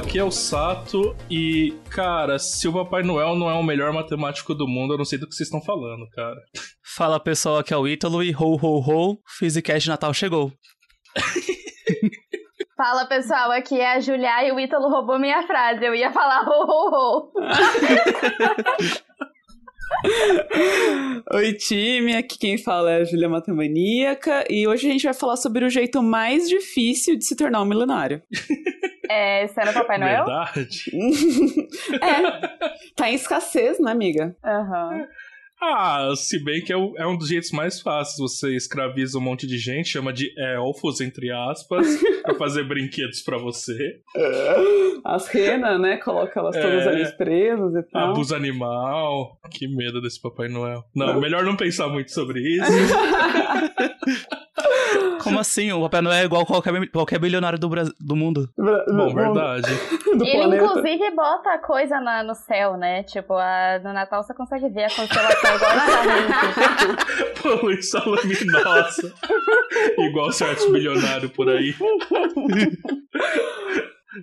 aqui é o Sato e, cara, se o Papai Noel não é o melhor matemático do mundo, eu não sei do que vocês estão falando, cara. Fala pessoal, aqui é o Ítalo e ho ho ho, Physicast de Natal chegou. Fala pessoal, aqui é a Julia e o Ítalo roubou minha frase. Eu ia falar ho ho ho. Oi, time, aqui quem fala é a Julia Matemaníaca e hoje a gente vai falar sobre o jeito mais difícil de se tornar um milionário. É, você era Papai Noel? Verdade. é, tá em escassez, né, amiga? Aham. Uhum. Ah, se bem que é, é, um dos jeitos mais fáceis. Você escraviza um monte de gente, chama de elfos, entre aspas, pra fazer brinquedos para você. As renas, né? Coloca elas todas é, ali presas e tal. Abuso animal. Que medo desse Papai Noel. Não, melhor não pensar muito sobre isso. Como assim? O Papai Noel é igual qualquer, qualquer bilionário do, Brasil, do mundo. Bom, verdade. Ele, planeta. inclusive, bota coisa na, no céu, né? Tipo, a, no Natal você consegue ver a constelação igual na Poluição luminosa. igual certos bilionários por aí.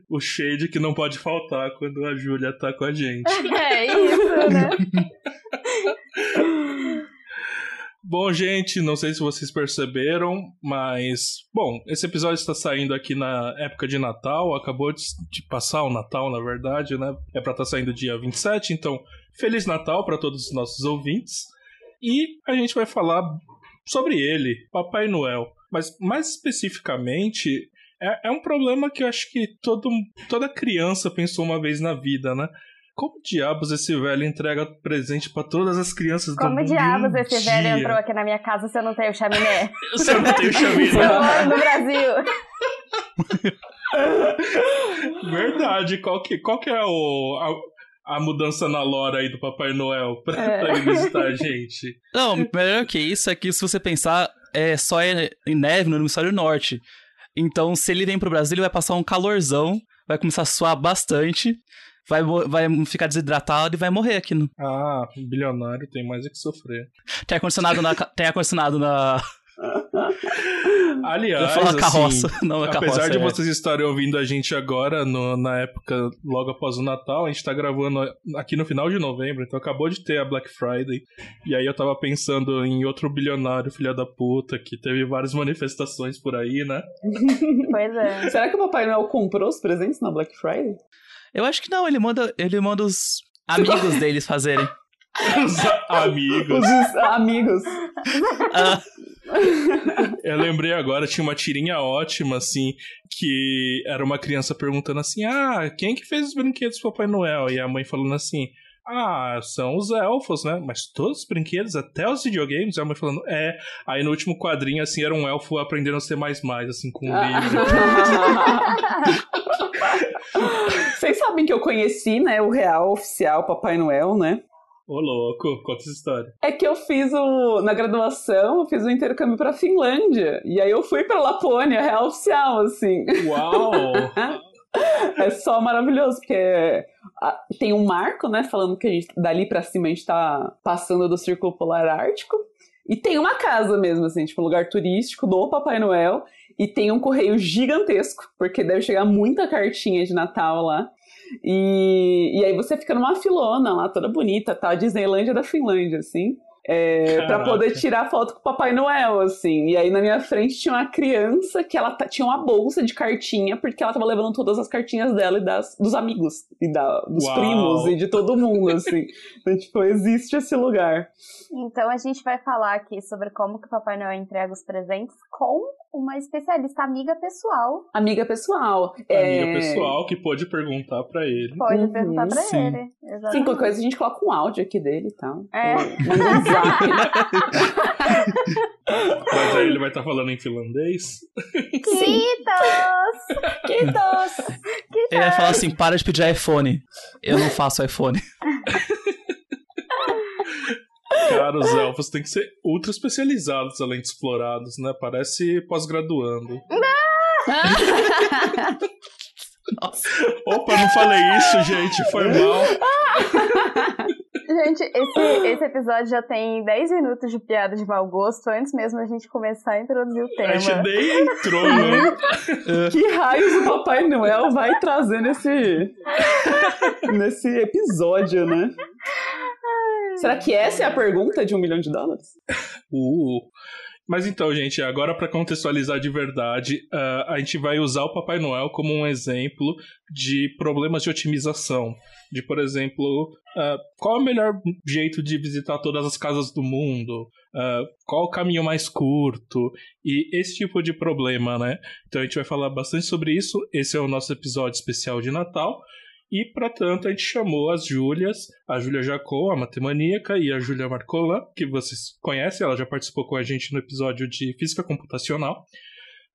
o shade que não pode faltar quando a Júlia tá com a gente. É isso, né? Bom, gente, não sei se vocês perceberam, mas. Bom, esse episódio está saindo aqui na época de Natal, acabou de, de passar o Natal, na verdade, né? É para estar tá saindo dia 27, então, Feliz Natal para todos os nossos ouvintes. E a gente vai falar sobre ele, Papai Noel. Mas mais especificamente, é, é um problema que eu acho que todo, toda criança pensou uma vez na vida, né? Como diabos esse velho entrega presente para todas as crianças Como do mundo? Como diabos esse dia? velho entrou aqui na minha casa se eu não tenho chaminé? se eu não tenho chaminé. eu moro no Brasil. Verdade. Qual que, qual que é o, a, a mudança na lore aí do Papai Noel pra, é. pra ele visitar a gente? Não, melhor que isso é que se você pensar, é só é em neve no hemisfério norte. Então, se ele vem pro Brasil, ele vai passar um calorzão, vai começar a suar bastante vai, vai ficar desidratado e vai morrer aqui. No... Ah, bilionário tem mais é que sofrer. Tem ar-condicionado na. tem ar-condicionado na. Aliás, falar assim, carroça, não é apesar carroça, de é. vocês estarem ouvindo a gente agora, no, na época logo após o Natal, a gente tá gravando aqui no final de novembro, então acabou de ter a Black Friday. E aí eu tava pensando em outro bilionário, filha da puta, que teve várias manifestações por aí, né? Pois é. Será que o Papai Noel comprou os presentes na Black Friday? Eu acho que não, ele manda, ele manda os amigos deles fazerem. Os amigos. Os amigos. Ah. Eu lembrei agora, tinha uma tirinha ótima, assim, que era uma criança perguntando assim: Ah, quem que fez os brinquedos do Papai Noel? E a mãe falando assim: ah, são os elfos, né? Mas todos os brinquedos, até os videogames, a mãe falando, é. Aí no último quadrinho, assim, era um elfo aprendendo a ser mais mais, assim, com um livro. Vocês sabem que eu conheci, né, o real oficial Papai Noel, né? Ô, louco, conta essa história. É que eu fiz o. Na graduação, eu fiz o intercâmbio pra Finlândia. E aí eu fui pra Lapônia, real oficial, assim. Uau! é só maravilhoso, porque tem um marco, né, falando que a gente, dali pra cima a gente tá passando do Círculo Polar Ártico. E tem uma casa mesmo, assim, tipo, um lugar turístico do Papai Noel. E tem um correio gigantesco, porque deve chegar muita cartinha de Natal lá. E, e aí você fica numa filona lá, toda bonita, tá? A Disneylândia da Finlândia, assim é, para poder tirar foto com o Papai Noel, assim. E aí na minha frente tinha uma criança que ela tinha uma bolsa de cartinha, porque ela tava levando todas as cartinhas dela e das, dos amigos, e da, dos Uau. primos, e de todo mundo, assim. então, tipo, existe esse lugar. Então a gente vai falar aqui sobre como que o Papai Noel entrega os presentes com uma especialista amiga pessoal. Amiga pessoal. Amiga é... pessoal que pode perguntar para ele. Pode uhum, perguntar para ele. Exatamente. Sim, qualquer coisa a gente coloca um áudio aqui dele e tal. É. Um zap. Mas aí ele vai estar tá falando em finlandês. Kitos! Kitos! Ele vai falar assim: para de pedir iPhone. Eu não faço iPhone. Cara, os elfos têm que ser ultra especializados além de explorados, né? Parece pós-graduando. Opa, não falei isso, gente. Foi mal. Gente, esse, esse episódio já tem 10 minutos de piada de mau gosto antes mesmo da gente começar a introduzir o tema. A gente nem entrou, né? que raios o Papai Noel vai trazer nesse, nesse episódio, né? Será que essa é a pergunta de um milhão de dólares? Uh. Mas então, gente, agora para contextualizar de verdade, uh, a gente vai usar o Papai Noel como um exemplo de problemas de otimização. De, por exemplo, uh, qual é o melhor jeito de visitar todas as casas do mundo? Uh, qual o caminho mais curto? E esse tipo de problema, né? Então a gente vai falar bastante sobre isso. Esse é o nosso episódio especial de Natal. E, para tanto, a gente chamou as Júlias, a Júlia Jacó, a matemaníaca, e a Júlia Marcolan, que vocês conhecem, ela já participou com a gente no episódio de Física Computacional,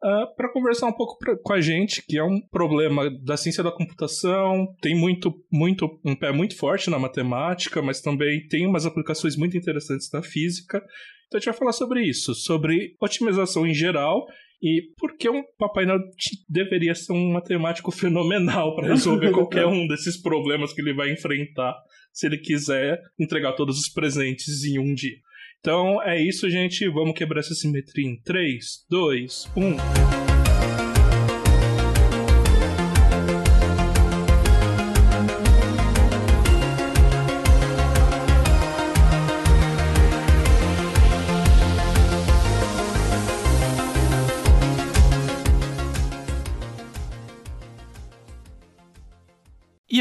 uh, ah, para conversar um pouco pra, com a gente, que é um problema da ciência da computação, tem muito, muito um pé muito forte na matemática, mas também tem umas aplicações muito interessantes na física. Então a gente vai falar sobre isso, sobre otimização em geral e porque um Papai Noel deveria ser um matemático fenomenal para resolver qualquer um desses problemas que ele vai enfrentar se ele quiser entregar todos os presentes em um dia. Então é isso, gente. Vamos quebrar essa simetria em 3, 2, 1.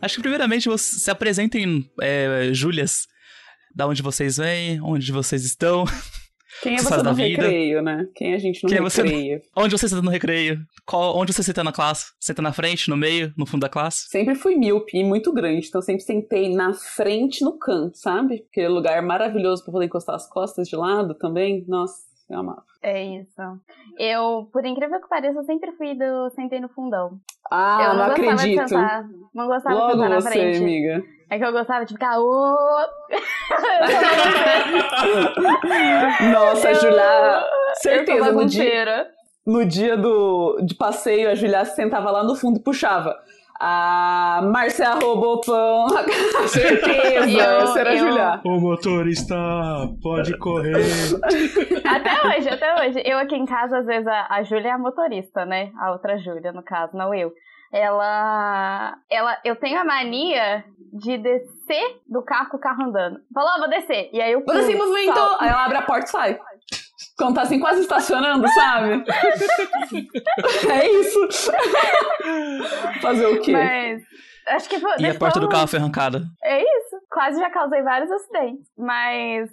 Acho que primeiramente vocês se apresentem, é, Júlias, da onde vocês vêm, onde vocês estão. Quem é você no vida. recreio, né? Quem é a gente no Quem recreio? É você... Onde você senta no recreio? Qual... Onde você senta na classe? Senta na frente, no meio, no fundo da classe? Sempre fui míope e muito grande, então sempre sentei na frente, no canto, sabe? Aquele lugar maravilhoso para poder encostar as costas de lado também. Nossa, eu amava. É isso. Eu, por incrível que pareça, eu sempre fui do sentei no fundão. Ah, eu não, não acredito. De sentar, não gostava Logo de sentar na você, frente. amiga. É que eu gostava de ficar. Nossa, eu, Julia, certeza no dia, no dia do de passeio, a Julia sentava lá no fundo e puxava. A Márcia roubou pão. Certeza, eu, era a Julia. O motorista pode correr. Até hoje, até hoje. Eu aqui em casa, às vezes, a, a Júlia é a motorista, né? A outra Júlia, no caso, não eu. Ela, ela. Eu tenho a mania de descer do carro com o carro andando. Falou, oh, vou descer. E aí eu. Vou descer em movimento. Aí ela abre a porta e sai. Quando tá assim quase estacionando, sabe? é isso. Fazer o quê? Mas. Acho que foi, E a porta do carro foi arrancada. É isso. Quase já causei vários acidentes. Mas.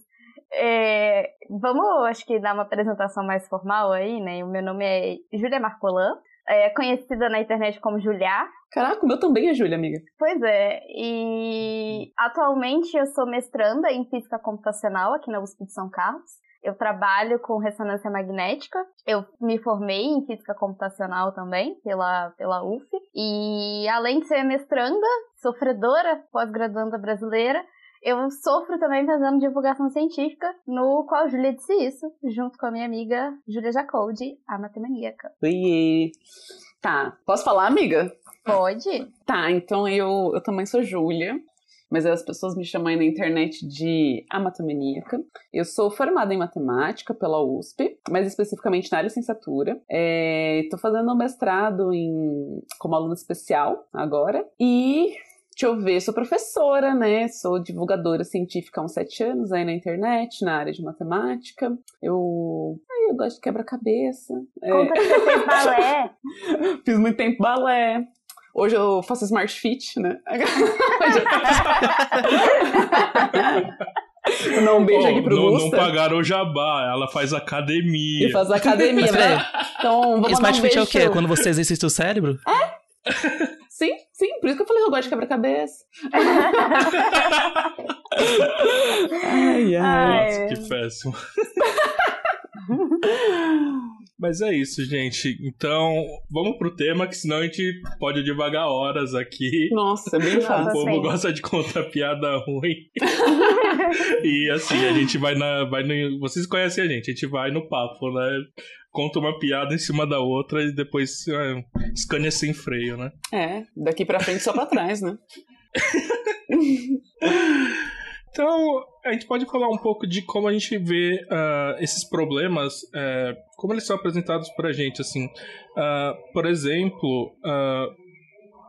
É, vamos, acho que, dar uma apresentação mais formal aí, né? O meu nome é Júlia Marcolan. É conhecida na internet como Julia. Caraca, o meu também é Júlia, amiga. Pois é. E atualmente eu sou mestranda em física computacional aqui na USP de São Carlos. Eu trabalho com ressonância magnética. Eu me formei em física computacional também pela, pela UF. E além de ser mestranda, sofredora, pós-graduanda brasileira, eu sofro também fazendo divulgação científica, no qual a Júlia disse isso, junto com a minha amiga Júlia Jacoldi, a matemaníaca. Oi! Tá, posso falar, amiga? Pode. Tá, então eu, eu também sou Júlia mas as pessoas me chamam aí na internet de a matemaníaca. Eu sou formada em matemática pela USP, mais especificamente na licenciatura. Estou é, fazendo um mestrado em, como aluna especial agora. E Deixa eu ver, sou professora, né? Sou divulgadora científica há uns sete anos aí na internet, na área de matemática. Eu. Ai, eu gosto de quebra-cabeça. É. Conta que você fez balé. Fiz muito tempo balé. Hoje eu faço Smart Fit, né? não, um beijo Oh, aqui pro não, não Gusta. pagaram o jabá, ela faz academia. E faz academia, peraí, né? Então, mandar Smart um Fit é o quê? É quando você exercita o cérebro? Sim, sim, por isso que eu falei que eu gosto de quebra-cabeça. ai, ai. Ai. Nossa, que péssimo. Mas é isso, gente. Então, vamos pro tema, que senão a gente pode divagar horas aqui. Nossa, é bem O fácil. povo sim. gosta de contar piada ruim. e assim, a gente vai na. Vai no, vocês conhecem a gente, a gente vai no papo, né? Conta uma piada em cima da outra e depois é, escaneia sem freio, né? É, daqui pra frente só pra trás, né? Então, a gente pode falar um pouco de como a gente vê ah, esses problemas, eh, como eles são apresentados pra gente, assim. Ah, por exemplo, ah,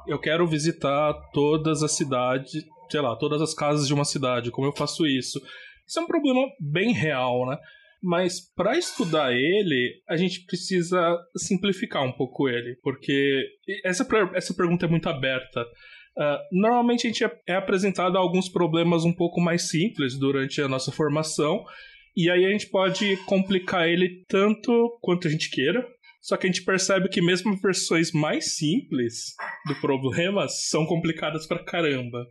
eu quero visitar todas as cidades, sei lá, todas as casas de uma cidade, como eu faço isso? Isso é um problema bem real, né? Mas para estudar ele, a gente precisa simplificar um pouco ele, porque essa, essa pergunta é muito aberta. Ah, normalmente a gente é, é apresentado a alguns problemas um pouco mais simples durante a nossa formação, e aí a gente pode complicar ele tanto quanto a gente queira. Só que a gente percebe que mesmo versões mais simples do problema são complicadas pra caramba.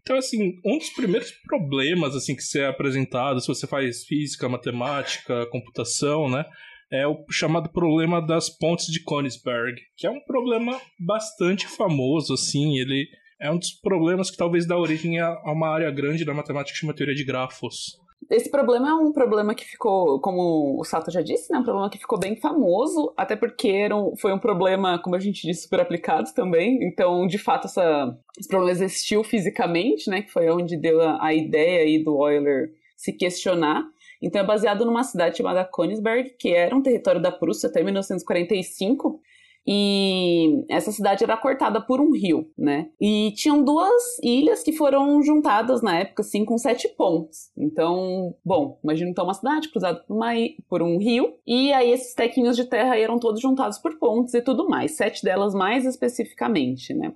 Então, assim, um dos primeiros problemas assim que você é apresentado, se você faz física, matemática, computação, né? É o chamado problema das pontes de Königsberg, que é um problema bastante famoso, assim, ele é um dos problemas que talvez dá origem a uma área grande da matemática que chama teoria de grafos. Esse problema é um problema que ficou, como o Sato já disse, né? Um problema que ficou bem famoso, até porque era um- foi um problema, como a gente disse, super aplicado também. Então, de fato, essa, esse problema existiu fisicamente, né? Que foi onde deu a, a ideia aí do Euler se questionar. Então, é baseado numa cidade chamada Königsberg, que era um território da Prússia até 1945. E essa cidade era cortada por um rio, né? E tinham duas ilhas que foram juntadas na época, assim, com sete pontes. Então, bom, imagina então uma cidade cruzada por, uma por um rio, e aí esses tequinhos de terra eram todos juntados por pontes e tudo mais, sete delas mais especificamente, né?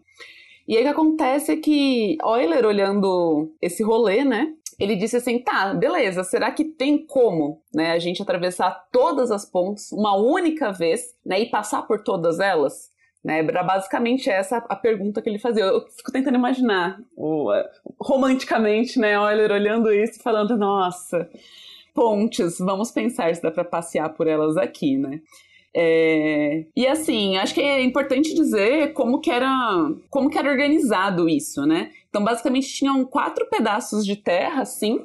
E aí o que acontece é que Euler, olhando esse rolê, né? Ele disse assim: tá, beleza, será que tem como né, a gente atravessar todas as pontes uma única vez né, e passar por todas elas? Né, basicamente essa a pergunta que ele fazia. Eu fico tentando imaginar, eh, romanticamente, né, Euler olhando isso e falando: nossa, pontes, vamos pensar se dá para passear por elas aqui, né? É, e assim, acho que é importante dizer como que era, como que era organizado isso, né? Então, basicamente, tinham quatro pedaços de terra, assim,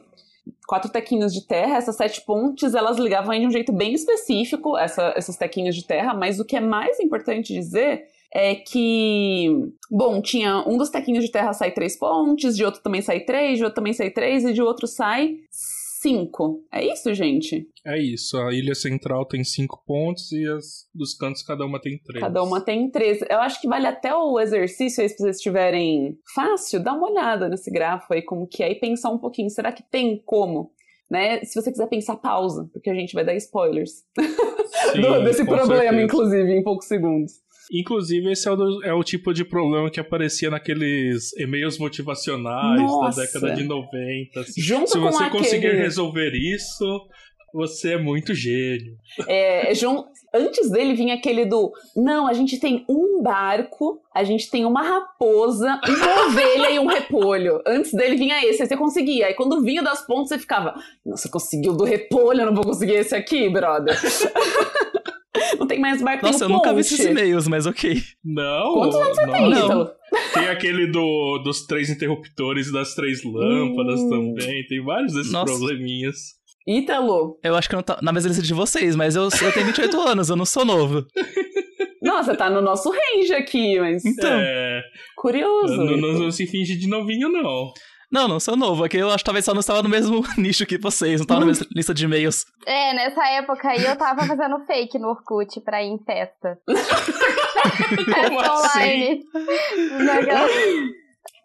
quatro tequinhos de terra. Essas sete pontes, elas ligavam de um jeito bem específico, essa, esses tequinhos de terra. Mas o que é mais importante dizer é que, bom, tinha um dos tequinhos de terra sai três pontes, de outro também sai três, de outro também sai três, e de outro sai cinco. É isso, gente? É isso, a ilha central tem cinco pontos e as dos cantos cada uma tem três. Cada uma tem três. Eu acho que vale até o exercício aí, se vocês tiverem fácil, dá uma olhada nesse grafo aí, como que é, e pensar um pouquinho. Será que tem como? Né? Se você quiser pensar, pausa, porque a gente vai dar spoilers Sim, do- desse problema, certeza. inclusive, em poucos segundos. Inclusive, esse é o, é o tipo de problema que aparecia naqueles e-mails motivacionais Nossa. da década de 90. assim. Junto Se com você aquele... conseguir resolver isso, você é muito gênio. É, jun- Antes dele vinha aquele do não, a gente tem um barco, a gente tem uma raposa, uma ovelha e um repolho. Antes dele vinha esse, aí você conseguia. Aí quando vinha das pontas, você ficava, nossa, conseguiu do repolho, eu não vou conseguir esse aqui, brother. não tem mais barco, Nossa, eu nunca vi esses e-mails, mas ok. Não, Quantos anos você não. tem, Não. Ítalo? Tem aquele do, dos três interruptores e das três lâmpadas Hum. também. Tem vários desses Nossa. probleminhas. Ítalo, Eu acho que eu não tá na mesma lista de vocês, mas eu, eu tenho 28 anos, eu não sou novo. nossa, tá no nosso range aqui, mas Então. É, curioso. não, não, não se finge de novinho, não. Não, não sou novo. É que eu acho que talvez só não estava no mesmo nicho que vocês, não estava na mesma lista de e-mails. É, nessa época aí eu tava fazendo fake no Orkut pra ir em festa. Festa assim? online.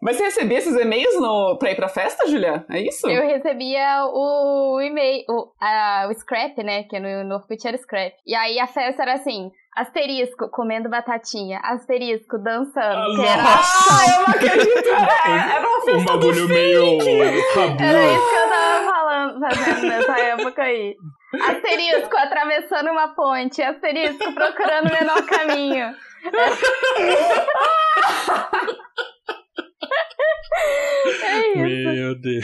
Mas você recebia esses e-mails no... pra ir pra festa, Julia? É isso? Eu recebia o e-mail, o, a, o scrap, né? Que no, no Orkut era scrap. E aí a festa era assim, asterisco, comendo batatinha, asterisco, dançando. Ah, que era nossa! Ah, eu não acredito! É, era uma festa Um bagulho do meio Era isso que eu tava falando, fazendo nessa época aí. Asterisco, atravessando uma ponte. Asterisco, procurando o menor caminho. É isso. Meu Deus.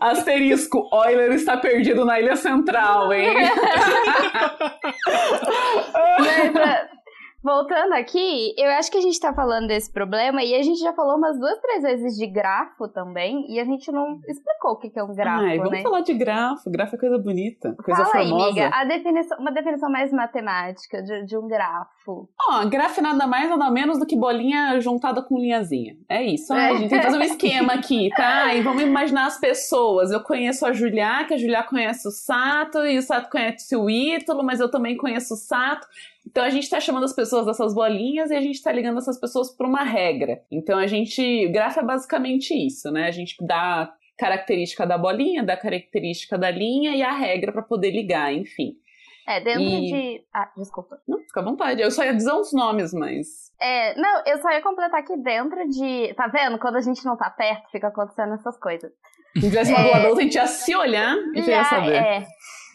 Asterisco, Euler está perdido na Ilha Central, hein? Mas, é, voltando aqui, eu acho que a gente tá falando desse problema e a gente já falou umas duas, três vezes de grafo também e a gente não explicou o que é um grafo, Ai, vamos né? falar de grafo. Grafo é coisa bonita, coisa Fala aí, formosa. amiga, a definição, uma definição mais matemática de, de um grafo. Ó, grafo é nada mais, nada menos do que bolinha juntada com linhazinha. É isso. Ah, a gente tem que fazer um esquema aqui, tá? E vamos imaginar as pessoas. Eu conheço a Julia, que a Julia conhece o Sato, e o Sato conhece o Ítalo, mas eu também conheço o Sato. Então a gente tá chamando as pessoas dessas bolinhas e a gente tá ligando essas pessoas por uma regra. Então a gente. Grafo é basicamente isso, né? A gente dá característica da bolinha, dá característica da linha e a regra para poder ligar, enfim. É, dentro E- de. Ah, desculpa. Não, fica à vontade. Eu só ia dizer uns nomes, mas. É, não, eu só ia completar que dentro de. Tá vendo? Quando a gente não tá perto, fica acontecendo essas coisas. Se tivesse uma É. a gente ia se olhar e já ia saber. É.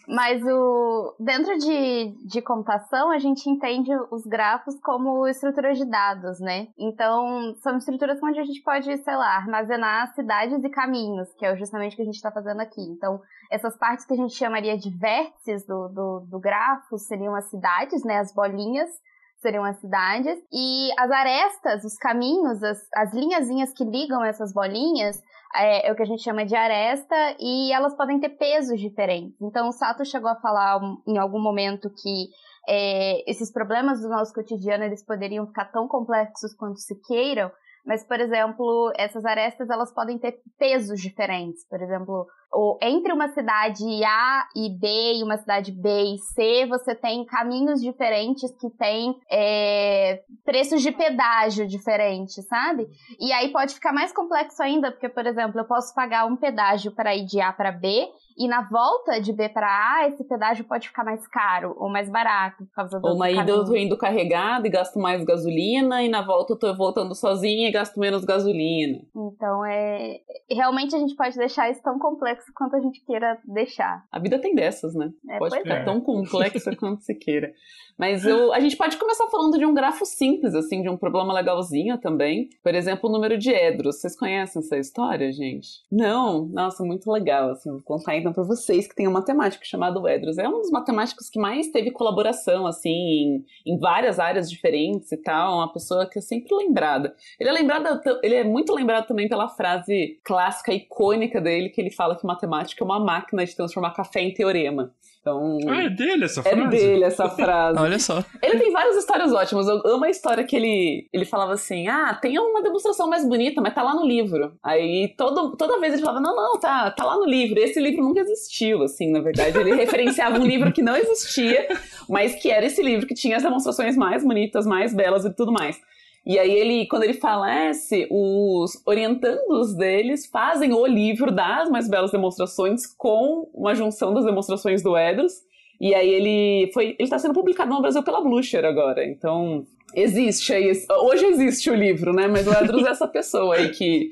Mas o dentro de, de computação, a gente entende os grafos como estruturas de dados, né? Então, são estruturas onde a gente pode, sei lá, armazenar cidades e caminhos, que é justamente o que a gente está fazendo aqui. Então, essas partes que a gente chamaria de vértices do, do, do grafo seriam as cidades, né? As bolinhas seriam as cidades. E as arestas, os caminhos, as, as linhazinhas que ligam essas bolinhas, é, é o que a gente chama de aresta, e elas podem ter pesos diferentes. Então, o Sato chegou a falar em algum momento que é, esses problemas do nosso cotidiano eles poderiam ficar tão complexos quanto se queiram, mas, por exemplo, essas arestas elas podem ter pesos diferentes. Por exemplo, o- entre uma cidade A e B e uma cidade B e C, você tem caminhos diferentes que têm é, preços de pedágio diferentes, sabe? E aí pode ficar mais complexo ainda, porque, por exemplo, eu posso pagar um pedágio para ir de A para B, e na volta de B para A, esse pedágio pode ficar mais caro ou mais barato por causa do Ou na ida eu tô indo carregado e gasto mais gasolina, e na volta eu tô voltando sozinha e gasto menos gasolina. Então, é realmente a gente pode deixar isso tão complexo quanto a gente queira deixar. A vida tem dessas, né? É, pode ficar é. tão complexa quanto se queira. Mas eu, a gente pode começar falando de um grafo simples, assim, de um problema legalzinho também. Por exemplo, o número de edros. Vocês conhecem essa história, gente? Não? Nossa, muito legal, assim. Vou contar então pra vocês que tem um matemático chamado Edros. É um dos matemáticos que mais teve colaboração, assim, em, em várias áreas diferentes e tal. Uma pessoa que é sempre lembrada. Ele é lembrado, ele é muito lembrado também pela frase clássica, icônica dele, que ele fala que matemática é uma máquina de transformar café em teorema. Então, Ah, é dele essa é frase? dele essa frase. Olha só. Ele tem várias histórias ótimas. Eu amo a história que ele, ele falava assim: ah, tem uma demonstração mais bonita, mas tá lá no livro. Aí todo, toda vez ele falava: não, não, tá, tá lá no livro. Esse livro nunca existiu, assim, na verdade. Ele referenciava um livro que não existia, mas que era esse livro que tinha as demonstrações mais bonitas, mais belas e tudo mais. E aí ele, quando ele falece, os orientandos deles fazem o livro das mais belas demonstrações com uma junção das demonstrações do Edros. E aí ele foi, ele tá sendo publicado no Brasil pela Blucher agora. Então, existe aí, hoje existe o livro, né? Mas o Edros é essa pessoa aí que,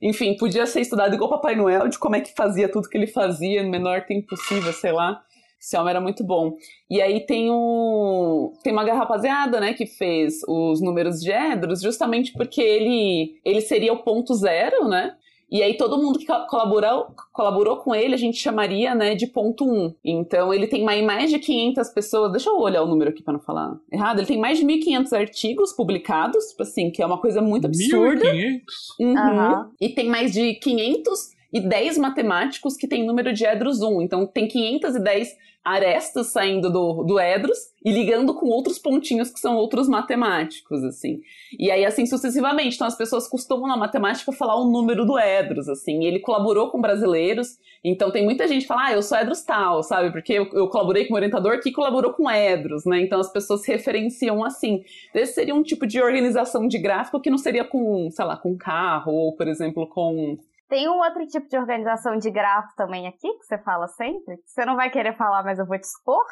enfim, podia ser estudado igual Papai Noel, de como é que fazia tudo que ele fazia no menor tempo possível, sei lá. Esse homem era muito bom. E aí tem o tem uma rapaziada, né, que fez os números de Edros justamente porque ele ele seria o ponto zero, né? E aí todo mundo que co- colaborou, colaborou com ele, a gente chamaria, né, de ponto 1. Então ele tem mais, de 500 pessoas, deixa eu olhar o número aqui para não falar errado, ele tem mais de 1.500 artigos publicados, tipo assim, que é uma coisa muito absurda. 1.500? Uhum. Aham. E tem mais de 500 510 matemáticos que têm número de edros 1. Então tem 510 arestas saindo do, do Edros e ligando com outros pontinhos que são outros matemáticos, assim. E aí, assim, sucessivamente. Então, as pessoas costumam na matemática falar o número do Edros, assim. E ele colaborou com brasileiros, então tem muita gente que fala, ah, eu sou Edros tal, sabe? Porque eu, eu colaborei com o orientador que colaborou com Edros, né? Então, as pessoas se referenciam assim. Esse seria um tipo de organização de gráfico que não seria com, sei lá, com carro, ou, por exemplo, com tem um outro tipo de organização de grafo também aqui, que você fala sempre. Você não vai querer falar, mas eu vou te expor.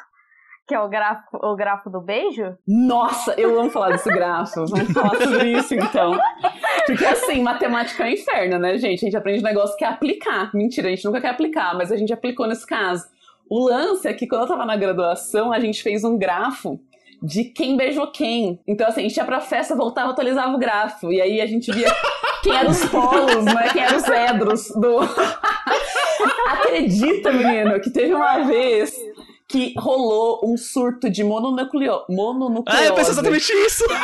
Que é o grafo, o grafo do beijo? Nossa, eu amo falar desse grafo. Vamos falar sobre isso então. Porque assim, matemática é um inferno, né, gente? A gente aprende um negócio que é aplicar. Mentira, a gente nunca quer aplicar, mas a gente aplicou nesse caso. O lance é que quando eu tava na graduação, a gente fez um grafo de quem beijou quem. Então, assim, a gente ia pra festa, voltava, atualizava o gráfico. E aí a gente via quem eram os polos, né? Quem eram os edros do. Acredita, menino, que teve uma vez que rolou um surto de mononucleo... mononucleose. Ah, eu pensei exatamente isso!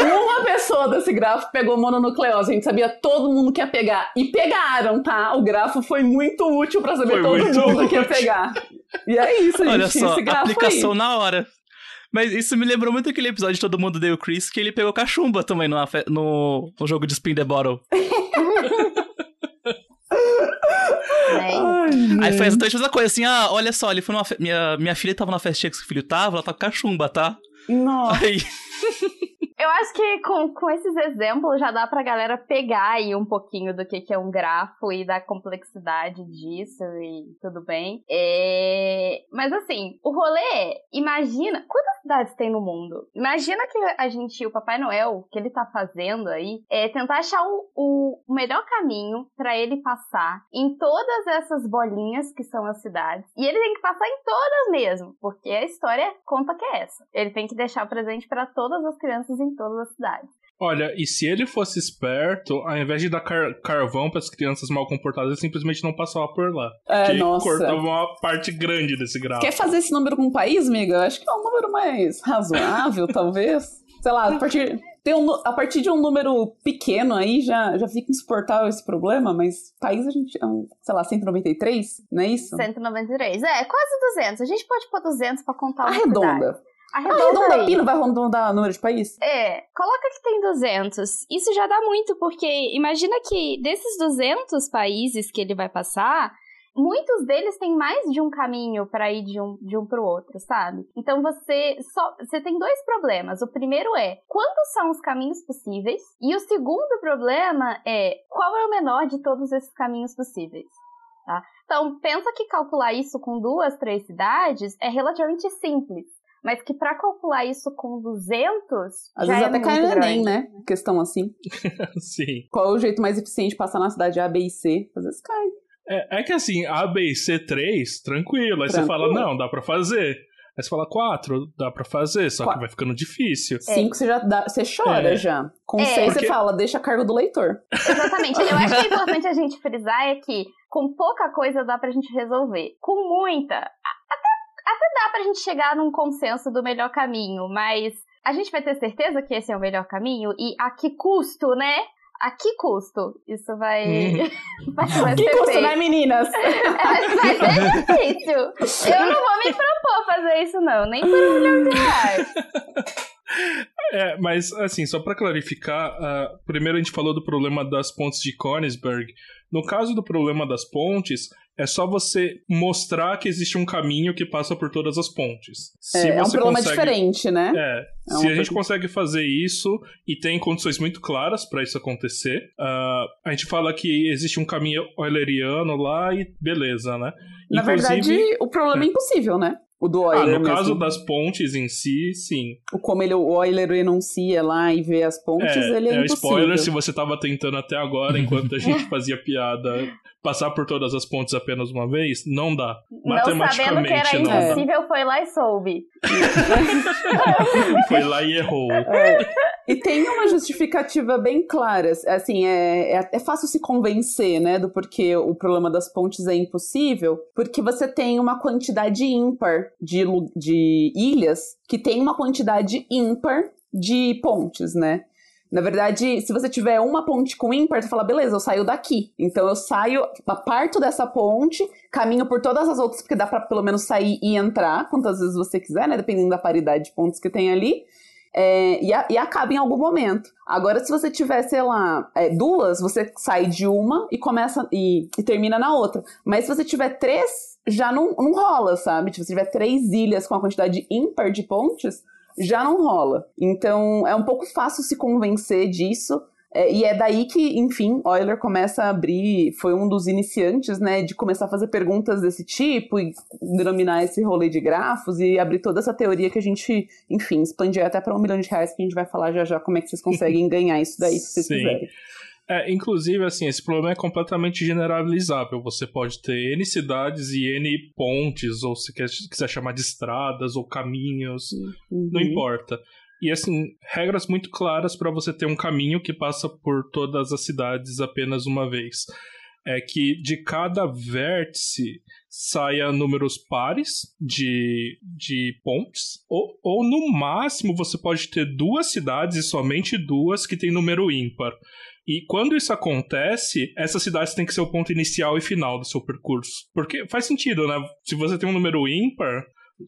Uma pessoa desse grafo pegou mononucleose. A gente sabia todo mundo que ia pegar. E pegaram, tá? O grafo foi muito útil para saber foi todo mundo útil. que ia pegar. E é isso, gente. Olha só, esse grafo aplicação aí. na hora. Mas isso me lembrou muito aquele episódio de Todo Mundo Deu Chris, que ele pegou cachumba também no, no, no jogo de Spin the Bottle. Ai, Aí foi exatamente a mesma coisa, assim, ah, olha só, ele foi numa fe... minha, minha filha tava na festinha que o filho tava, ela tá com cachumba, tá? Nossa. Aí... Eu acho que com, com esses exemplos já dá pra galera pegar aí um pouquinho do que, que é um grafo e da complexidade disso e tudo bem. É... Mas assim, o rolê é, imagina, quantas cidades tem no mundo? Imagina que a gente, o Papai Noel, que ele tá fazendo aí, é tentar achar o, o melhor caminho para ele passar em todas essas bolinhas que são as cidades. E ele tem que passar em todas mesmo, porque a história conta que é essa. Ele tem que deixar presente para todas as crianças em todas as cidades. Olha, e se ele fosse esperto, ao invés de dar car carvão para as crianças mal comportadas, ele simplesmente não passava por lá. É, que nossa. cortava uma parte grande desse gráfico. Quer fazer esse número com um país, amiga? Acho que é um número mais razoável, talvez. Sei lá, a partir, tem um, a partir de um número pequeno aí já, já fica insuportável esse problema, mas país a gente, é um, sei lá, 193, não é isso? 193, é, quase 200. A gente pode pôr 200 para contar uma Arredonda. cidade. Arredonda, aí. pi não vai arredondar o número de país? É, coloca que tem 200. Isso já dá muito, porque imagina que desses 200 países que ele vai passar, muitos deles têm mais de um caminho para ir de um, de um pro outro, sabe? Então você só você tem dois problemas. O primeiro é quantos são os caminhos possíveis? E o segundo problema é qual é o menor de todos esses caminhos possíveis? Tá? Então, pensa que calcular isso com duas, três cidades é relativamente simples mas que para calcular isso com 200 Às já vezes é até cai no Enem, grande. né? Questão assim. Sim. Qual é o jeito mais eficiente de passar na cidade A, B e C? Às vezes cai. É, é que assim, A, B e C 3, tranquilo. Aí você fala, não, dá pra fazer. Aí você fala 4, dá pra fazer, só que Quatro. vai ficando difícil. Cinco você já dá, você chora É. já. Com É. seis Porque- você fala, deixa a cargo do leitor. Exatamente. Eu acho que é importante a gente frisar é que com pouca coisa dá pra gente resolver. Com muita, até, até dá pra gente chegar num consenso do melhor caminho, mas a gente vai ter certeza que esse é o melhor caminho? E a que custo, né? A que custo? Isso vai, vai, vai Que ser custo, feito. né, meninas? É, vai ser difícil. Eu não vou me propor fazer isso, não. Nem por um milhão de reais. É, mas assim, só pra clarificar, ah, primeiro a gente falou do problema das pontes de Königsberg. No caso do problema das pontes, é só você mostrar que existe um caminho que passa por todas as pontes. Se É, é um problema consegue- diferente, né? É, É se a gente coisa- consegue fazer isso e tem condições muito claras pra isso acontecer, ah, a gente fala que existe um caminho euleriano lá e beleza, né? Na verdade, o problema é impossível, né? O do ah, Euler no mesmo. caso das pontes em si, sim. O como ele, o Euler enuncia lá e vê as pontes, É, ele é, é impossível. spoiler se você tava tentando até agora, enquanto a gente fazia piada, passar por todas as pontes apenas uma vez, não dá. Não sabendo que Matematicamente era não dá. impossível, foi lá e soube. Foi lá e errou. É. E tem uma justificativa bem clara, assim, é, é, é fácil se convencer, né, do porquê o problema das pontes é impossível, porque você tem uma quantidade ímpar de, de ilhas que tem uma quantidade ímpar de pontes, né? Na verdade, se você tiver uma ponte com ímpar, você fala, beleza, eu saio daqui. Então eu saio, parto dessa ponte, caminho por todas as outras, porque dá pra pelo menos sair e entrar, quantas vezes você quiser, né? Dependendo da paridade de pontos que tem ali. É, e, a, e, acaba em algum momento. Agora, se você tiver, sei lá, é, duas, você sai de uma e começa e, e, termina na outra. Mas se você tiver três, já não, não rola, sabe? Se você tiver três ilhas com a quantidade ímpar de pontes, já não rola. Então é um pouco fácil se convencer disso. É, e é daí que, enfim, Euler começa a abrir, foi um dos iniciantes, né, de começar a fazer perguntas desse tipo e denominar esse rolê de grafos e abrir toda essa teoria que a gente, enfim, expandir até para um milhão de reais que a gente vai falar já já como é que vocês conseguem ganhar isso daí, se vocês Sim. quiserem. É, inclusive, assim, esse problema é completamente generalizável. Você pode ter N cidades e N pontes, ou se quiser chamar de estradas ou caminhos, Uhum. não importa. E, assim, regras muito claras para você ter um caminho que passa por todas as cidades apenas uma vez. É que de cada vértice saia números pares de, de pontes, ou, ou no máximo você pode ter duas cidades e somente duas que tem número ímpar. E quando isso acontece, essas cidades têm que ser o ponto inicial e final do seu percurso. Porque faz sentido, né? Se você tem um número ímpar,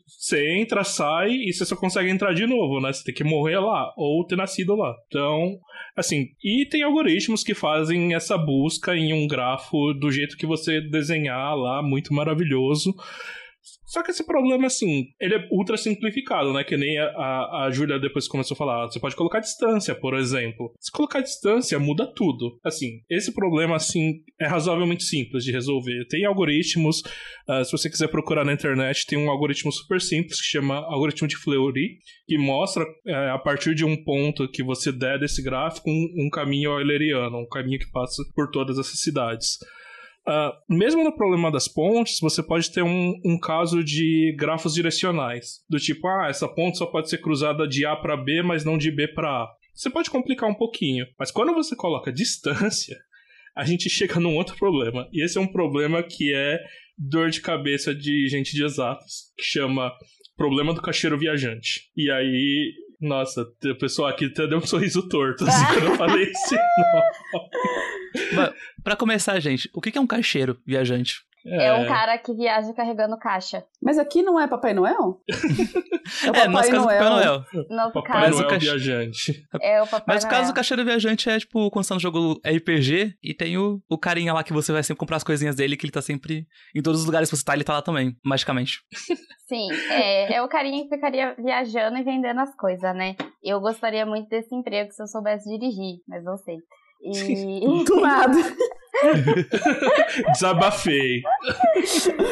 você entra, sai e você só consegue entrar de novo, né? Você tem que morrer lá ou ter nascido lá. Então, assim, e tem algoritmos que fazem essa busca em um grafo do jeito que você desenhar lá, muito maravilhoso. Só que esse problema, assim, ele é ultra simplificado, né? Que nem a, a, a Júlia depois começou a falar. Você pode colocar distância, por exemplo. Se colocar distância, muda tudo. Assim, esse problema, assim, é razoavelmente simples de resolver. Tem algoritmos, uh, se você quiser procurar na internet, tem um algoritmo super simples que chama algoritmo de Fleury, que mostra, uh, a partir de um ponto que você der desse gráfico, um, um caminho euleriano, um caminho que passa por todas essas cidades. Uh, mesmo no problema das pontes, você pode ter um, um, caso de grafos direcionais. Do tipo, ah, essa ponte só pode ser cruzada de A para B, mas não de B para A. Você pode complicar um pouquinho. Mas quando você coloca distância, a gente chega num outro problema. E esse é um problema que é dor de cabeça de gente de exatos, que chama problema do caixeiro viajante. E aí nossa, o pessoal aqui até deu um sorriso torto assim, quando eu falei esse nome. Pra começar, gente, o que é um caixeiro viajante? É... é um cara que viaja carregando caixa. Mas aqui não é Papai Noel? É, o Papai é, no caso Noel. Papai Noel. No Papai caso, Noel caixa... viajante. É o Papai Mas o Noel. caso do caixeiro viajante é, tipo, quando você tá no jogo RPG e tem o, o carinha lá que você vai sempre comprar as coisinhas dele, que ele tá sempre... Em todos os lugares que você tá, ele tá lá também, magicamente. Sim, é, é o carinha que ficaria viajando e vendendo as coisas, né? Eu gostaria muito desse emprego se eu soubesse dirigir, mas não sei. E... Do nada. Desabafei.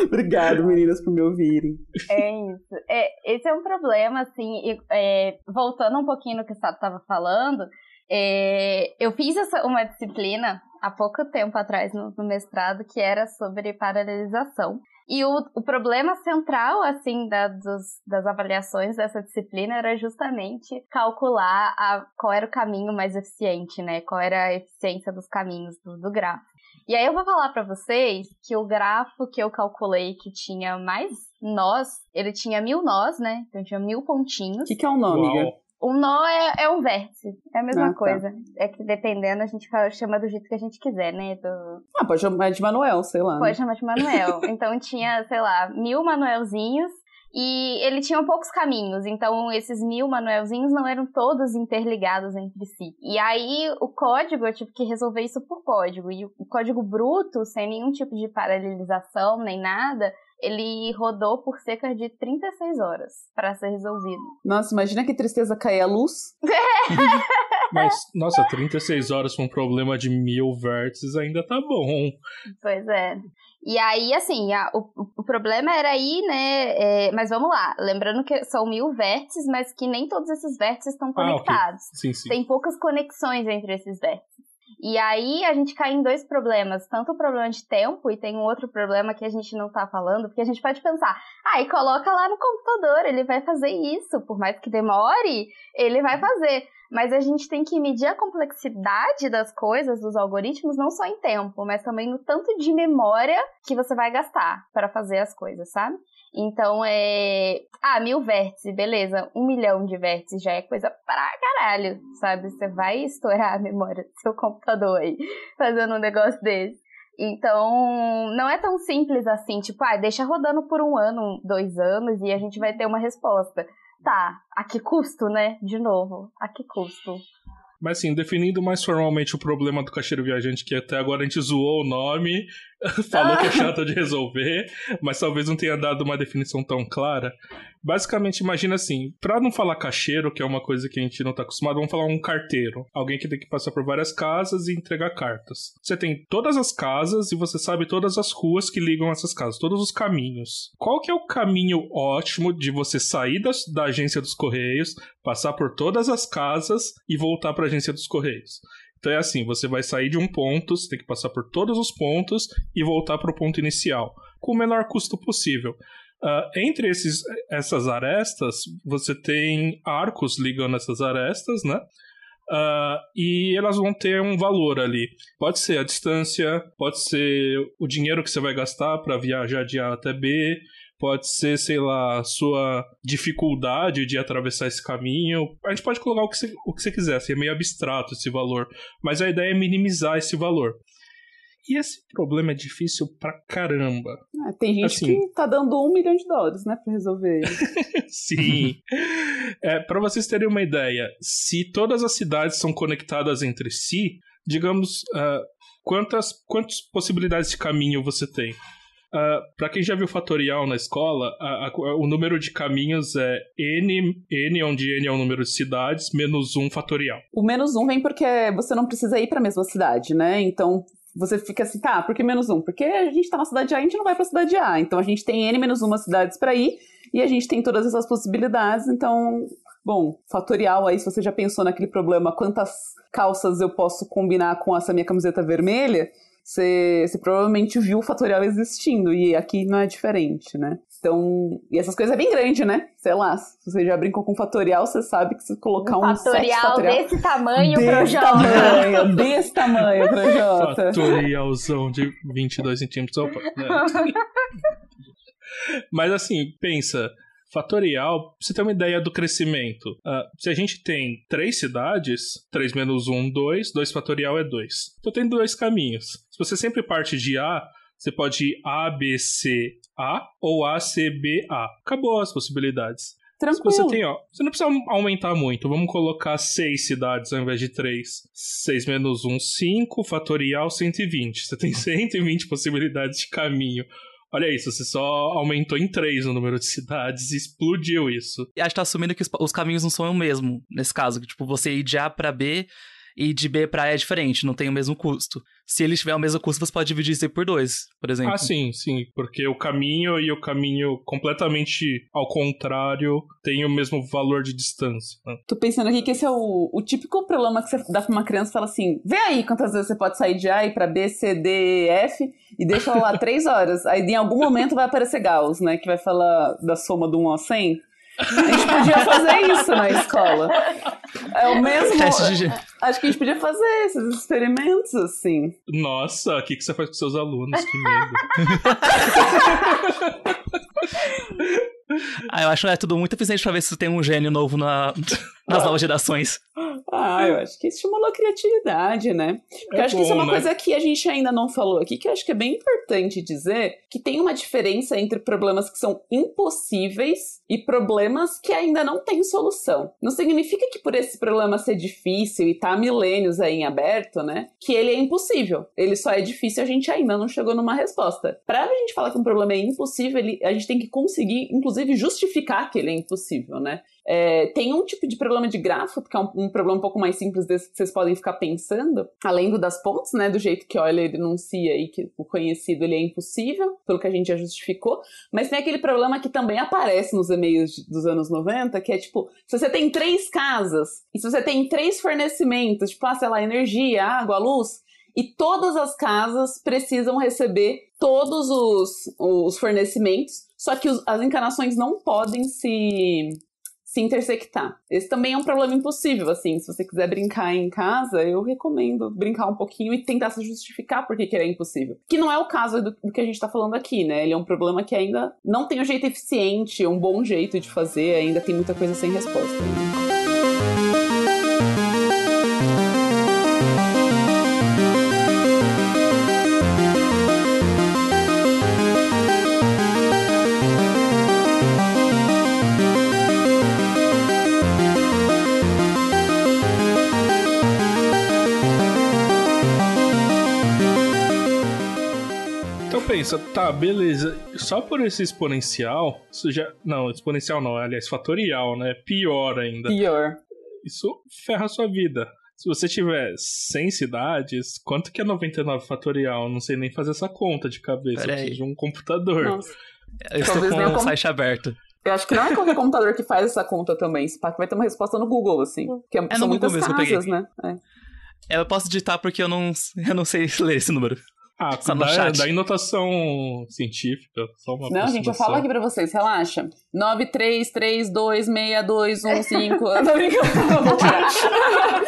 Obrigado, meninas, por me ouvirem. É isso. É, esse é um problema, assim, e, é, voltando um pouquinho no que o Sato estava falando, é, eu fiz essa, uma disciplina há pouco tempo atrás no, no mestrado que era sobre paralelização. E o, o problema central, assim, da, dos, das avaliações dessa disciplina era justamente calcular a, qual era o caminho mais eficiente, né? Qual era a eficiência dos caminhos do, do grafo. E aí eu vou falar para vocês que o grafo que eu calculei que tinha mais nós, ele tinha mil nós, né? Então tinha mil pontinhos. O que, que é um nó, amiga? Uau. Um nó é, é um vértice, é a mesma Ah, tá. coisa. É que dependendo, a gente fala- chama do jeito que a gente quiser, né? Do, Ah, pode chamar de Manuel, sei lá. né? Pode chamar de Manuel. então tinha, sei lá, mil Manuelzinhos e ele tinha poucos caminhos. Então esses mil Manuelzinhos não eram todos interligados entre si. E aí o código, eu tive que resolver isso por código. E o código bruto, sem nenhum tipo de paralelização nem nada, ele rodou por cerca de 36 horas para ser resolvido. Nossa, imagina que tristeza cair a luz. Mas, nossa, 36 horas com um problema de mil vértices ainda tá bom. Pois é. E aí, assim, a- o, o problema era aí, né? é, mas vamos lá. Lembrando que são mil vértices, mas que nem todos esses vértices estão Ah, ok. conectados. Sim, sim. Tem poucas conexões entre esses vértices. E aí a gente cai em dois problemas. Tanto o problema de tempo e tem um outro problema que a gente não tá falando, porque a gente pode pensar, ah, e coloca lá no computador, ele vai fazer isso. Por mais que demore, ele vai fazer. Mas a gente tem que medir a complexidade das coisas, dos algoritmos, não só em tempo, mas também no tanto de memória que você vai gastar para fazer as coisas, sabe? Então é. Ah, mil vértices, beleza. Um milhão de vértices já é coisa pra caralho, sabe? Você vai estourar a memória do seu computador aí fazendo um negócio desse. Então, não é tão simples assim, tipo, ah, deixa rodando por um ano, dois anos e a gente vai ter uma resposta. Tá, a que custo, né? De novo, a que custo? Mas assim, definindo mais formalmente o problema do caixeiro viajante, que até agora a gente zoou o nome, falou que é chato de resolver, mas talvez não tenha dado uma definição tão clara. Basicamente, imagina assim, para não falar caixeiro, que é uma coisa que a gente não tá acostumado, vamos falar um carteiro. Alguém que tem que passar por várias casas e entregar cartas. Você tem todas as casas e você sabe todas as ruas que ligam essas casas, todos os caminhos. Qual que é o caminho ótimo de você sair da, da agência dos Correios, passar por todas as casas e voltar para a agência dos Correios? Então é assim, você vai sair de um ponto, você tem que passar por todos os pontos e voltar para o ponto inicial, com o menor custo possível. Uh, entre esses, essas arestas, você tem arcos ligando essas arestas, né? Uh, e elas vão ter um valor ali. Pode ser a distância, pode ser o dinheiro que você vai gastar para viajar de A até B, pode ser, sei lá, sua dificuldade de atravessar esse caminho. A gente pode colocar o que você, o que você quiser, assim, é meio abstrato esse valor, mas a ideia é minimizar esse valor. E esse problema é difícil pra caramba. É, tem gente assim, que tá dando um milhão de dólares, né, pra resolver. Sim. é, pra vocês terem uma ideia, se todas as cidades são conectadas entre si, digamos, uh, quantas, quantas possibilidades de caminho você tem? Uh, para quem já viu fatorial na escola, a, a, o número de caminhos é n, n, onde n é o número de cidades, menos 1 fatorial. O menos 1 vem porque você não precisa ir para a mesma cidade, né? Então, você fica assim, tá, por que menos um? Porque a gente tá na cidade A a gente não vai pra cidade A. Então a gente tem N menos uma cidades para ir e a gente tem todas essas possibilidades. Então, bom, fatorial aí, se você já pensou naquele problema, quantas calças eu posso combinar com essa minha camiseta vermelha, você, você provavelmente viu o fatorial existindo e aqui não é diferente, né? Então, e essas coisas é bem grande, né? Sei lá, se você já brincou com fatorial, você sabe que se colocar um, um fatorial, fatorial desse tamanho desse pro Jota. Tamanho, desse tamanho pro Jota. Fatorialzão de 22 centímetros. Opa, né? Mas assim, pensa, fatorial, você tem uma ideia do crescimento. Uh, se a gente tem três cidades, 3 menos 1, 2, 2 fatorial é 2. Então tem dois caminhos. Se você sempre parte de A, você pode ir A, B, C, A ou A, C, B, A. Acabou as possibilidades. Tranquilo. Você tem, ó, você não precisa aumentar muito. Vamos colocar seis cidades ao invés de três. 6 menos 1, 5, fatorial 120. Você tem 120 possibilidades de caminho. Olha isso, você só aumentou em três o número de cidades e explodiu isso. E a gente tá assumindo que os, os caminhos não são o mesmo, nesse caso. Tipo, você ir de A pra B e de B pra A é diferente, não tem o mesmo custo. Se ele tiver o mesmo custo, você pode dividir isso por dois, por exemplo. Ah, sim, sim. Porque o caminho e o caminho completamente ao contrário têm o mesmo valor de distância. Né? Tô pensando aqui que esse é o, o típico problema que você dá pra uma criança e fala assim: vê aí quantas vezes você pode sair de A e pra B, C, D, E, F e deixa ela lá três horas. Aí em algum momento vai aparecer Gauss, né? Que vai falar da soma do 1 ao 100. A gente podia fazer isso na escola. É o mesmo. De... Acho que a gente podia fazer esses experimentos assim. Nossa, o que, que você faz com seus alunos? Que medo. ah, eu acho que é tudo muito eficiente pra ver se tem um gênio novo na, nas novas gerações. Ah, eu acho que estimulou a criatividade, né? Porque é eu acho bom, que isso é uma né? coisa que a gente ainda não falou aqui, que eu acho que é bem importante dizer que tem uma diferença entre problemas que são impossíveis e problemas que ainda não têm solução. Não significa que por esse problema ser difícil e tá milênios aí em aberto, né? Que ele é impossível. Ele só é difícil, a gente ainda não chegou numa resposta. Pra gente falar que um problema é impossível, ele, a gente tem que conseguir, inclusive, justificar que ele é impossível, né? É, tem um tipo de problema de grafo, que é um, um, problema um pouco mais simples desse que vocês podem ficar pensando, além do das pontes, né, do jeito que Euler enuncia e que o conhecido ele é impossível, pelo que a gente já justificou, mas tem aquele problema que também aparece nos e-mails dos anos 90, que é tipo, se você tem três casas, e se você tem três fornecimentos, tipo, ah, sei lá, energia, água, luz, e todas as casas precisam receber todos os, os fornecimentos, só que os, as encarnações não podem se se intersectar. Esse também é um problema impossível, assim. Se você quiser brincar em casa, eu recomendo brincar um pouquinho e tentar se justificar porque que ele é impossível. Que não é o caso do, do que a gente tá falando aqui, né? Ele é um problema que ainda não tem um jeito eficiente, um bom jeito de fazer, ainda tem muita coisa sem resposta. Né? Pensa, tá, beleza. Só por esse exponencial, isso já. Não, exponencial não, aliás, fatorial, né? Pior ainda. Pior. Isso ferra a sua vida. Se você tiver 100 cidades, quanto que é 99 fatorial? Não sei nem fazer essa conta de cabeça. Pera eu preciso de um computador. Nossa. Eu estou com o um site aberto. Eu acho que não é qualquer computador que faz essa conta também. Esse vai ter uma resposta no Google, assim. Que é, é são muitas Google casas, né? É. Eu posso digitar porque eu não, eu não sei ler esse número. Ah, Só dá, chat. dá em notação científica. Só uma Não, gente, eu falo aqui pra vocês, relaxa. 933262115.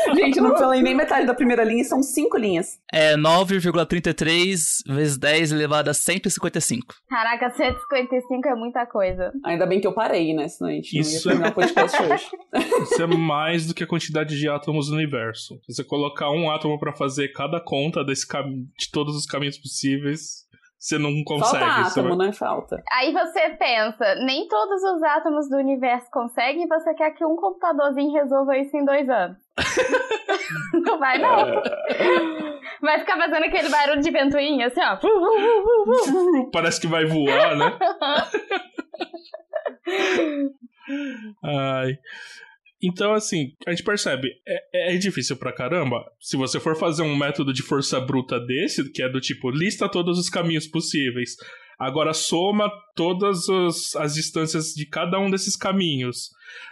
gente, não falei nem metade da primeira linha, são cinco linhas. É 9,33 vezes 10 elevado a 155. Caraca, 155 é muita coisa. Ainda bem que eu parei, né? Senão a gente Isso não ia terminar o podcast hoje. Isso é mais do que a quantidade de átomos no universo. Se você colocar um átomo para fazer cada conta desse cam... de todos os caminhos possíveis, você não consegue. Falta átomo, vai... né? Falta. Aí você pensa, nem todos os átomos do universo conseguem e você quer que um computadorzinho resolva isso em dois anos. não vai, não. É. Vai ficar fazendo aquele barulho de ventoinha, assim, ó. Parece que vai voar, né? Ai. Então, assim, a gente percebe, é, é difícil pra caramba. Se você for fazer um método de força bruta desse, que é do tipo, lista todos os caminhos possíveis, agora soma todas as, as distâncias de cada um desses caminhos.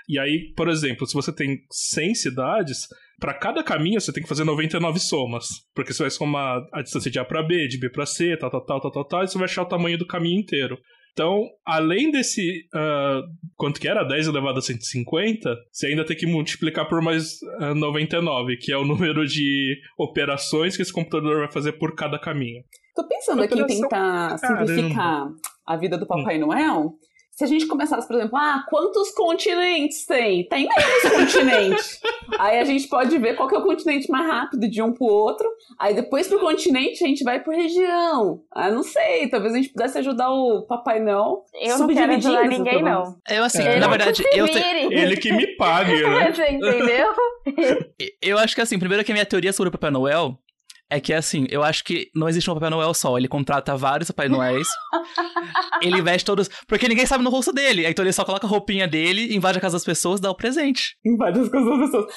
E aí, por exemplo, se você tem 100 cidades, para cada caminho você tem que fazer 99 somas. Porque você vai somar a distância de A para B, de B para C, tal, tal, tal, tal, tal, tal, e você vai achar o tamanho do caminho inteiro. Então, além desse. Uh, quanto que era? 10 elevado a 150, você ainda tem que multiplicar por mais uh, ah, 99, que é o número de operações que esse computador vai fazer por cada caminho. Tô pensando aqui em tentar simplificar a vida do Papai hum. Noel se a gente começasse, por exemplo, ah, quantos continentes tem? Tem menos continentes. Aí a gente pode ver qual que é o continente mais rápido de um pro outro. Aí depois pro continente a gente vai por região. Ah, não sei, talvez a gente pudesse ajudar o Papai Noel. Eu não quero ajudar ninguém, não. Eu, assim, é. na verdade, eu te... Ele que me pague, né? Você entendeu? eu acho que assim, primeiro que a minha teoria sobre o Papai Noel é que assim, eu acho que não existe um Papai Noel só. Ele contrata vários Papai Noéis. ele veste todos. Porque ninguém sabe no rosto dele. Então ele só coloca a roupinha dele, invade a casa das pessoas, dá o presente. Invade as casas das pessoas.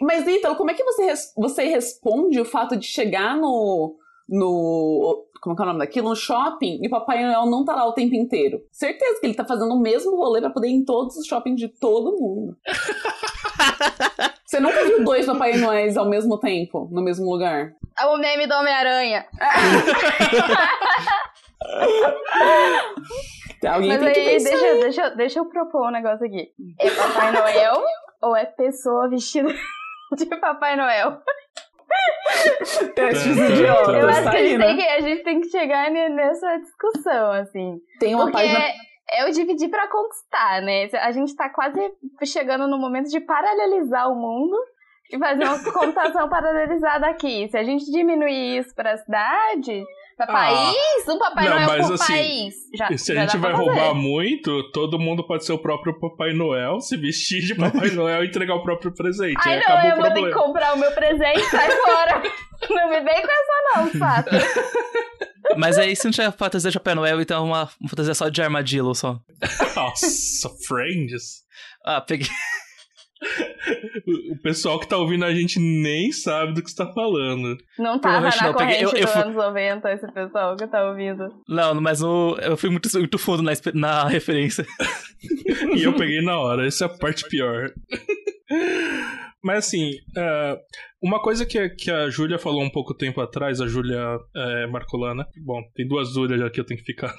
Mas então, como é que você, res você responde o fato de chegar no. no. Como é, é o nome daquilo? No shopping e o Papai Noel não tá lá o tempo inteiro. Certeza que ele tá fazendo o mesmo rolê pra poder ir em todos os shoppings de todo mundo. Você nunca viu dois Papai Noéis ao mesmo tempo, no mesmo lugar? É o meme do Homem-Aranha. Alguém Mas tem aí, que pensar. Deixa, deixa, deixa eu propor um negócio aqui. É Papai Noel ou é pessoa vestida de Papai Noel? Testes idiotas. Eu acho que a, gente tem que a gente tem que chegar nessa discussão, assim. Tem uma Porque página é o dividir para conquistar, né? A gente tá quase chegando no momento de paralelizar o mundo e fazer uma computação paralelizada aqui. Se a gente diminuir isso para cidade, para ah, país, um Papai não, Noel mas, por assim, país. Já, se já a gente vai roubar muito, todo mundo pode ser o próprio Papai Noel, se vestir de Papai Noel e entregar o próprio presente. Ai, não, eu vou ter que comprar o meu presente, sai fora. não me vem com essa não, fato. Mas aí, se não tiver fantasia de Papai Noel, então é uma, uma fantasia só de armadilho só. Nossa, Friends. Ah, peguei. O pessoal que tá ouvindo a gente nem sabe do que você tá falando. Não tava na não, corrente eu, eu, dos anos 90, esse pessoal que tá ouvindo. Não, mas o, eu fui muito, muito fundo na, na referência. e eu peguei na hora, essa é a parte pior. Mas assim, uh, uma coisa que, que a Júlia falou um pouco tempo atrás, a Júlia é, Marcolana, bom, tem duas Júlias que eu tenho que ficar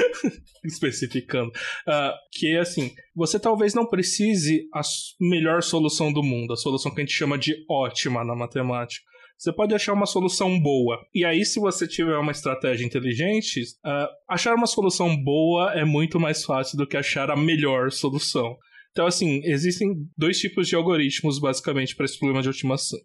especificando, uh, que é assim, você talvez não precise a melhor solução do mundo, a solução que a gente chama de ótima na matemática. Você pode achar uma solução boa. E aí, se você tiver uma estratégia inteligente, uh, achar uma solução boa é muito mais fácil do que achar a melhor solução. Então, assim, existem dois tipos de algoritmos, basicamente, para esse problema de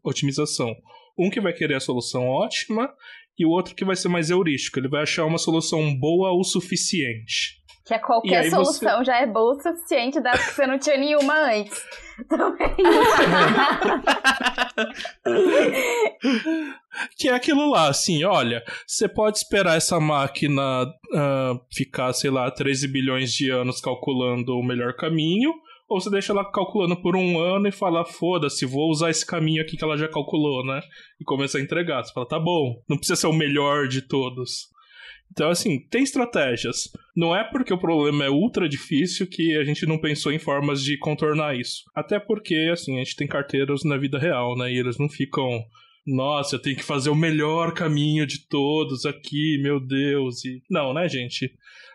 otimização. Um que vai querer a solução ótima e o outro que vai ser mais heurístico. Ele vai achar uma solução boa o suficiente. Que é qualquer solução você... já é boa o suficiente, dado que você não tinha nenhuma antes. Que é aquilo lá, assim, olha, você pode esperar essa máquina uh, ficar, sei lá, 13 bilhões de anos calculando o melhor caminho, ou você deixa ela calculando por um ano e fala, foda-se, vou usar esse caminho aqui que ela já calculou, né? E começa a entregar. Você fala, tá bom, não precisa ser o melhor de todos. Então, assim, tem estratégias. Não é porque o problema é ultra difícil que a gente não pensou em formas de contornar isso. Até porque, assim, a gente tem carteiros na vida real, né? E eles não ficam. Nossa, eu tenho que fazer o melhor caminho de todos aqui, meu Deus. E... Não, né, gente?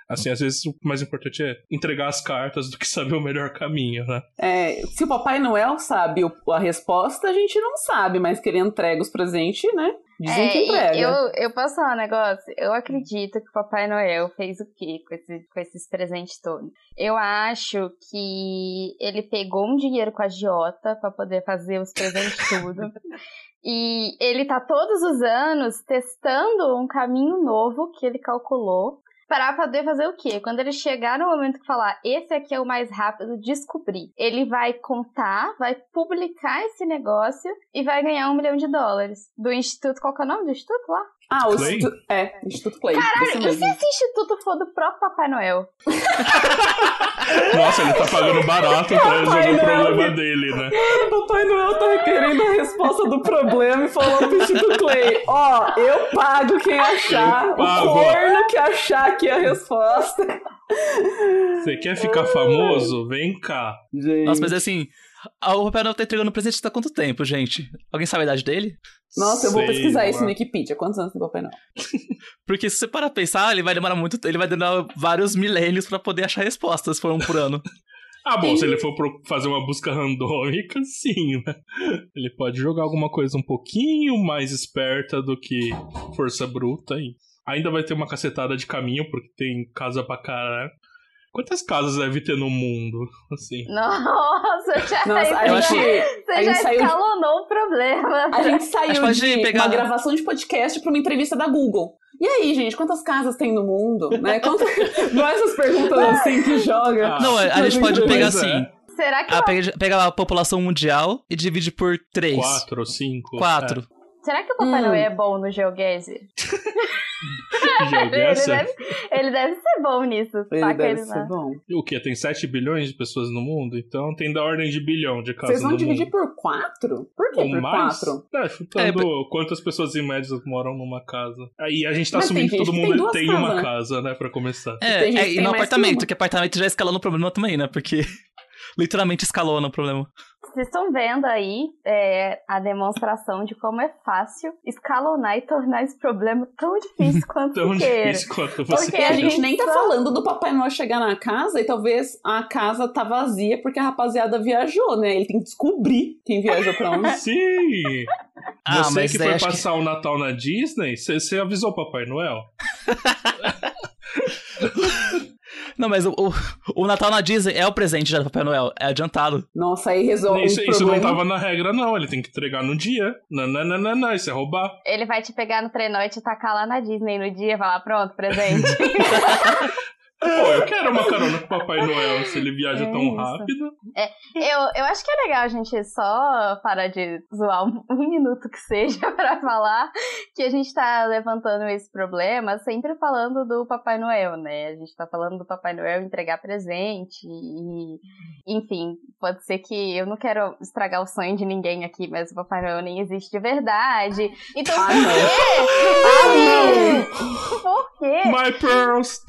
Assim, às vezes o mais importante é entregar as cartas do que saber o melhor caminho, né? É, se o Papai Noel sabe a resposta, a gente não sabe, mas que ele entrega os presentes, né? Dizem é, que entrega. Eu, eu posso falar um negócio? Eu acredito que o Papai Noel fez o quê com, esse, com esses presentes todos? Eu acho que ele pegou um dinheiro com a Giota para poder fazer os presentes tudo. E ele tá todos os anos testando um caminho novo que ele calculou para poder fazer o quê? Quando ele chegar no momento que falar, esse aqui é o mais rápido, descobrir. Ele vai contar, vai publicar esse negócio e vai ganhar um milhão de dólares. Do Instituto, qual é o nome do Instituto lá? Ah, o Instituto. É, Instituto Clay. Caralho, e se esse instituto for do próprio Papai Noel? Nossa, ele tá pagando barato pra resolver o problema dele, né? Papai Noel tá querendo a resposta do problema e falou pro Instituto Clay: Ó, oh, eu pago quem achar, pago, o corno que achar aqui a resposta. Você quer ficar famoso? Vem cá. Gente. Nossa, mas assim, o Papai Noel tá entregando presente há quanto tempo, gente? Alguém sabe a idade dele? Nossa, eu vou Sei, pesquisar isso no Wikipedia. Quantos anos tem o Papai Noel? Porque se você parar pra pensar, ele vai demorar muito. Ele vai demorar vários milênios para poder achar respostas, se for um por ano. ah, bom, se ele for fazer uma busca randômica, sim, né? Ele pode jogar alguma coisa um pouquinho mais esperta do que força bruta e ainda vai ter uma cacetada de caminho, porque tem casa pra caralho. Quantas casas deve ter no mundo, assim? Nossa, já, Nossa, a gente, você a gente já saiu escalonou o problema. A gente saiu a de pegar... uma gravação de podcast para uma entrevista da Google. E aí, gente, quantas casas tem no mundo? Né? Quantas... Não é essas perguntas assim que joga. Ah, não, a gente pode pegar assim. É. Será que. Ah, pega, pega, a população mundial e divide por três. Quatro ou cinco. Quatro. É. Será que o Papai hum. Noel é bom no GeoGuessr? ele, deve, ele deve ser bom nisso. Ele deve ele ser bom. O quê? Tem 7 bilhões de pessoas no mundo? Então tem da ordem de bilhão de casas Vocês vão dividir mundo. por 4? Por que Ou por 4? É, chutando é, quantas pessoas em média moram numa casa. Aí a gente tá Mas assumindo que todo mundo tem, tem casas, uma né? casa, né, pra começar. É, é e no apartamento, que apartamento já escalou no problema também, né? Porque literalmente escalou no problema. Vocês estão vendo aí é, a demonstração de como é fácil escalonar e tornar esse problema tão difícil quanto tão difícil quanto você Porque a gente nem tá falando do Papai Noel chegar na casa e talvez a casa tá vazia porque a rapaziada viajou, né? Ele tem que descobrir quem viajou pra onde. Sim! Ah, você que foi passar que... o Natal na Disney, você avisou o Papai Noel? Não, mas o, o, o, Natal na Disney é o presente já do Papai Noel, é adiantado. Nossa, aí resolve isso, isso não tava na regra, não. Ele tem que entregar no dia. Não, não, não, não, não, isso é roubar. Ele vai te pegar no trenó e te tacar lá na Disney no dia e falar, pronto, presente. Pô, eu quero uma carona com o Papai Noel se ele viaja é tão isso. rápido. É, eu, eu acho que é legal a gente só parar de zoar um, um minuto que seja para falar que a gente tá levantando esse problema sempre falando do Papai Noel, né? A gente tá falando do Papai Noel entregar presente e, enfim, pode ser que eu não quero estragar o sonho de ninguém aqui, mas o Papai Noel nem existe de verdade. Então, ah, por quê? Ah, não! Por quê? My pearls!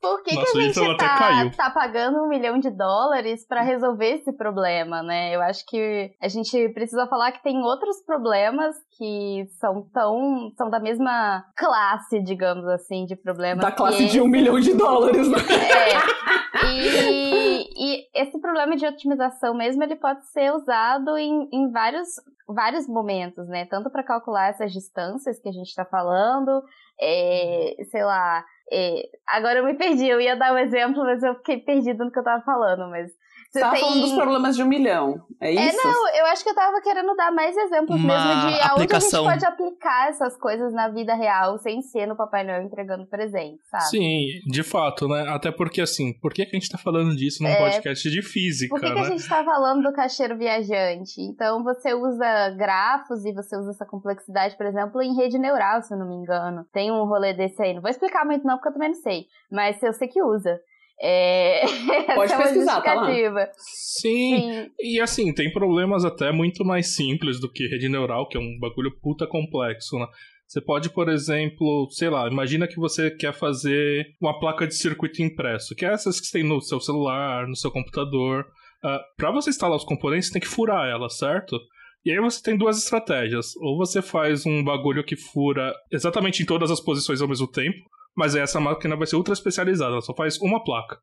Por que, Nossa, que a gente tá, tá pagando um milhão de dólares pra resolver esse problema, né? Eu acho que a gente precisa falar que tem outros problemas que são tão. são da mesma classe, digamos assim, de problemas. Da classe que de um milhão de dólares, né? É. E, e esse problema de otimização mesmo, ele pode ser usado em, em vários, vários momentos, né? Tanto para calcular essas distâncias que a gente está falando, é, sei lá. É, agora eu me perdi, eu ia dar um exemplo, mas eu fiquei perdida no que eu tava falando, mas. Você tava falando dos problemas de um milhão. É É, isso? não, eu acho que eu tava querendo dar mais exemplos Uma mesmo de aplicação. aonde a gente pode aplicar essas coisas na vida real sem ser no Papai Noel entregando presente, sabe? Sim, de fato, né? Até porque, assim, por que, que a gente tá falando disso num É, podcast de física, Por que, que né? a gente tá falando do caixeiro viajante? Então você usa grafos e você usa essa complexidade, por exemplo, em rede neural, se eu não me engano. Tem um rolê desse aí. Não vou explicar muito não, porque eu também não sei. Mas eu sei que usa. É... Pode essa é pesquisar, tá lá. Sim, Sim. e assim, tem problemas até muito mais simples do que rede neural, que é um bagulho puta complexo, né? Você pode, por exemplo, sei lá, imagina que você quer fazer uma placa de circuito impresso, que é essas que você tem no seu celular, no seu computador. Ah, Pra você instalar os componentes, você tem que furar ela, certo? E aí você tem duas estratégias. Ou você faz um bagulho que fura exatamente em todas as posições ao mesmo tempo, mas essa máquina vai ser ultra especializada, ela só faz uma placa.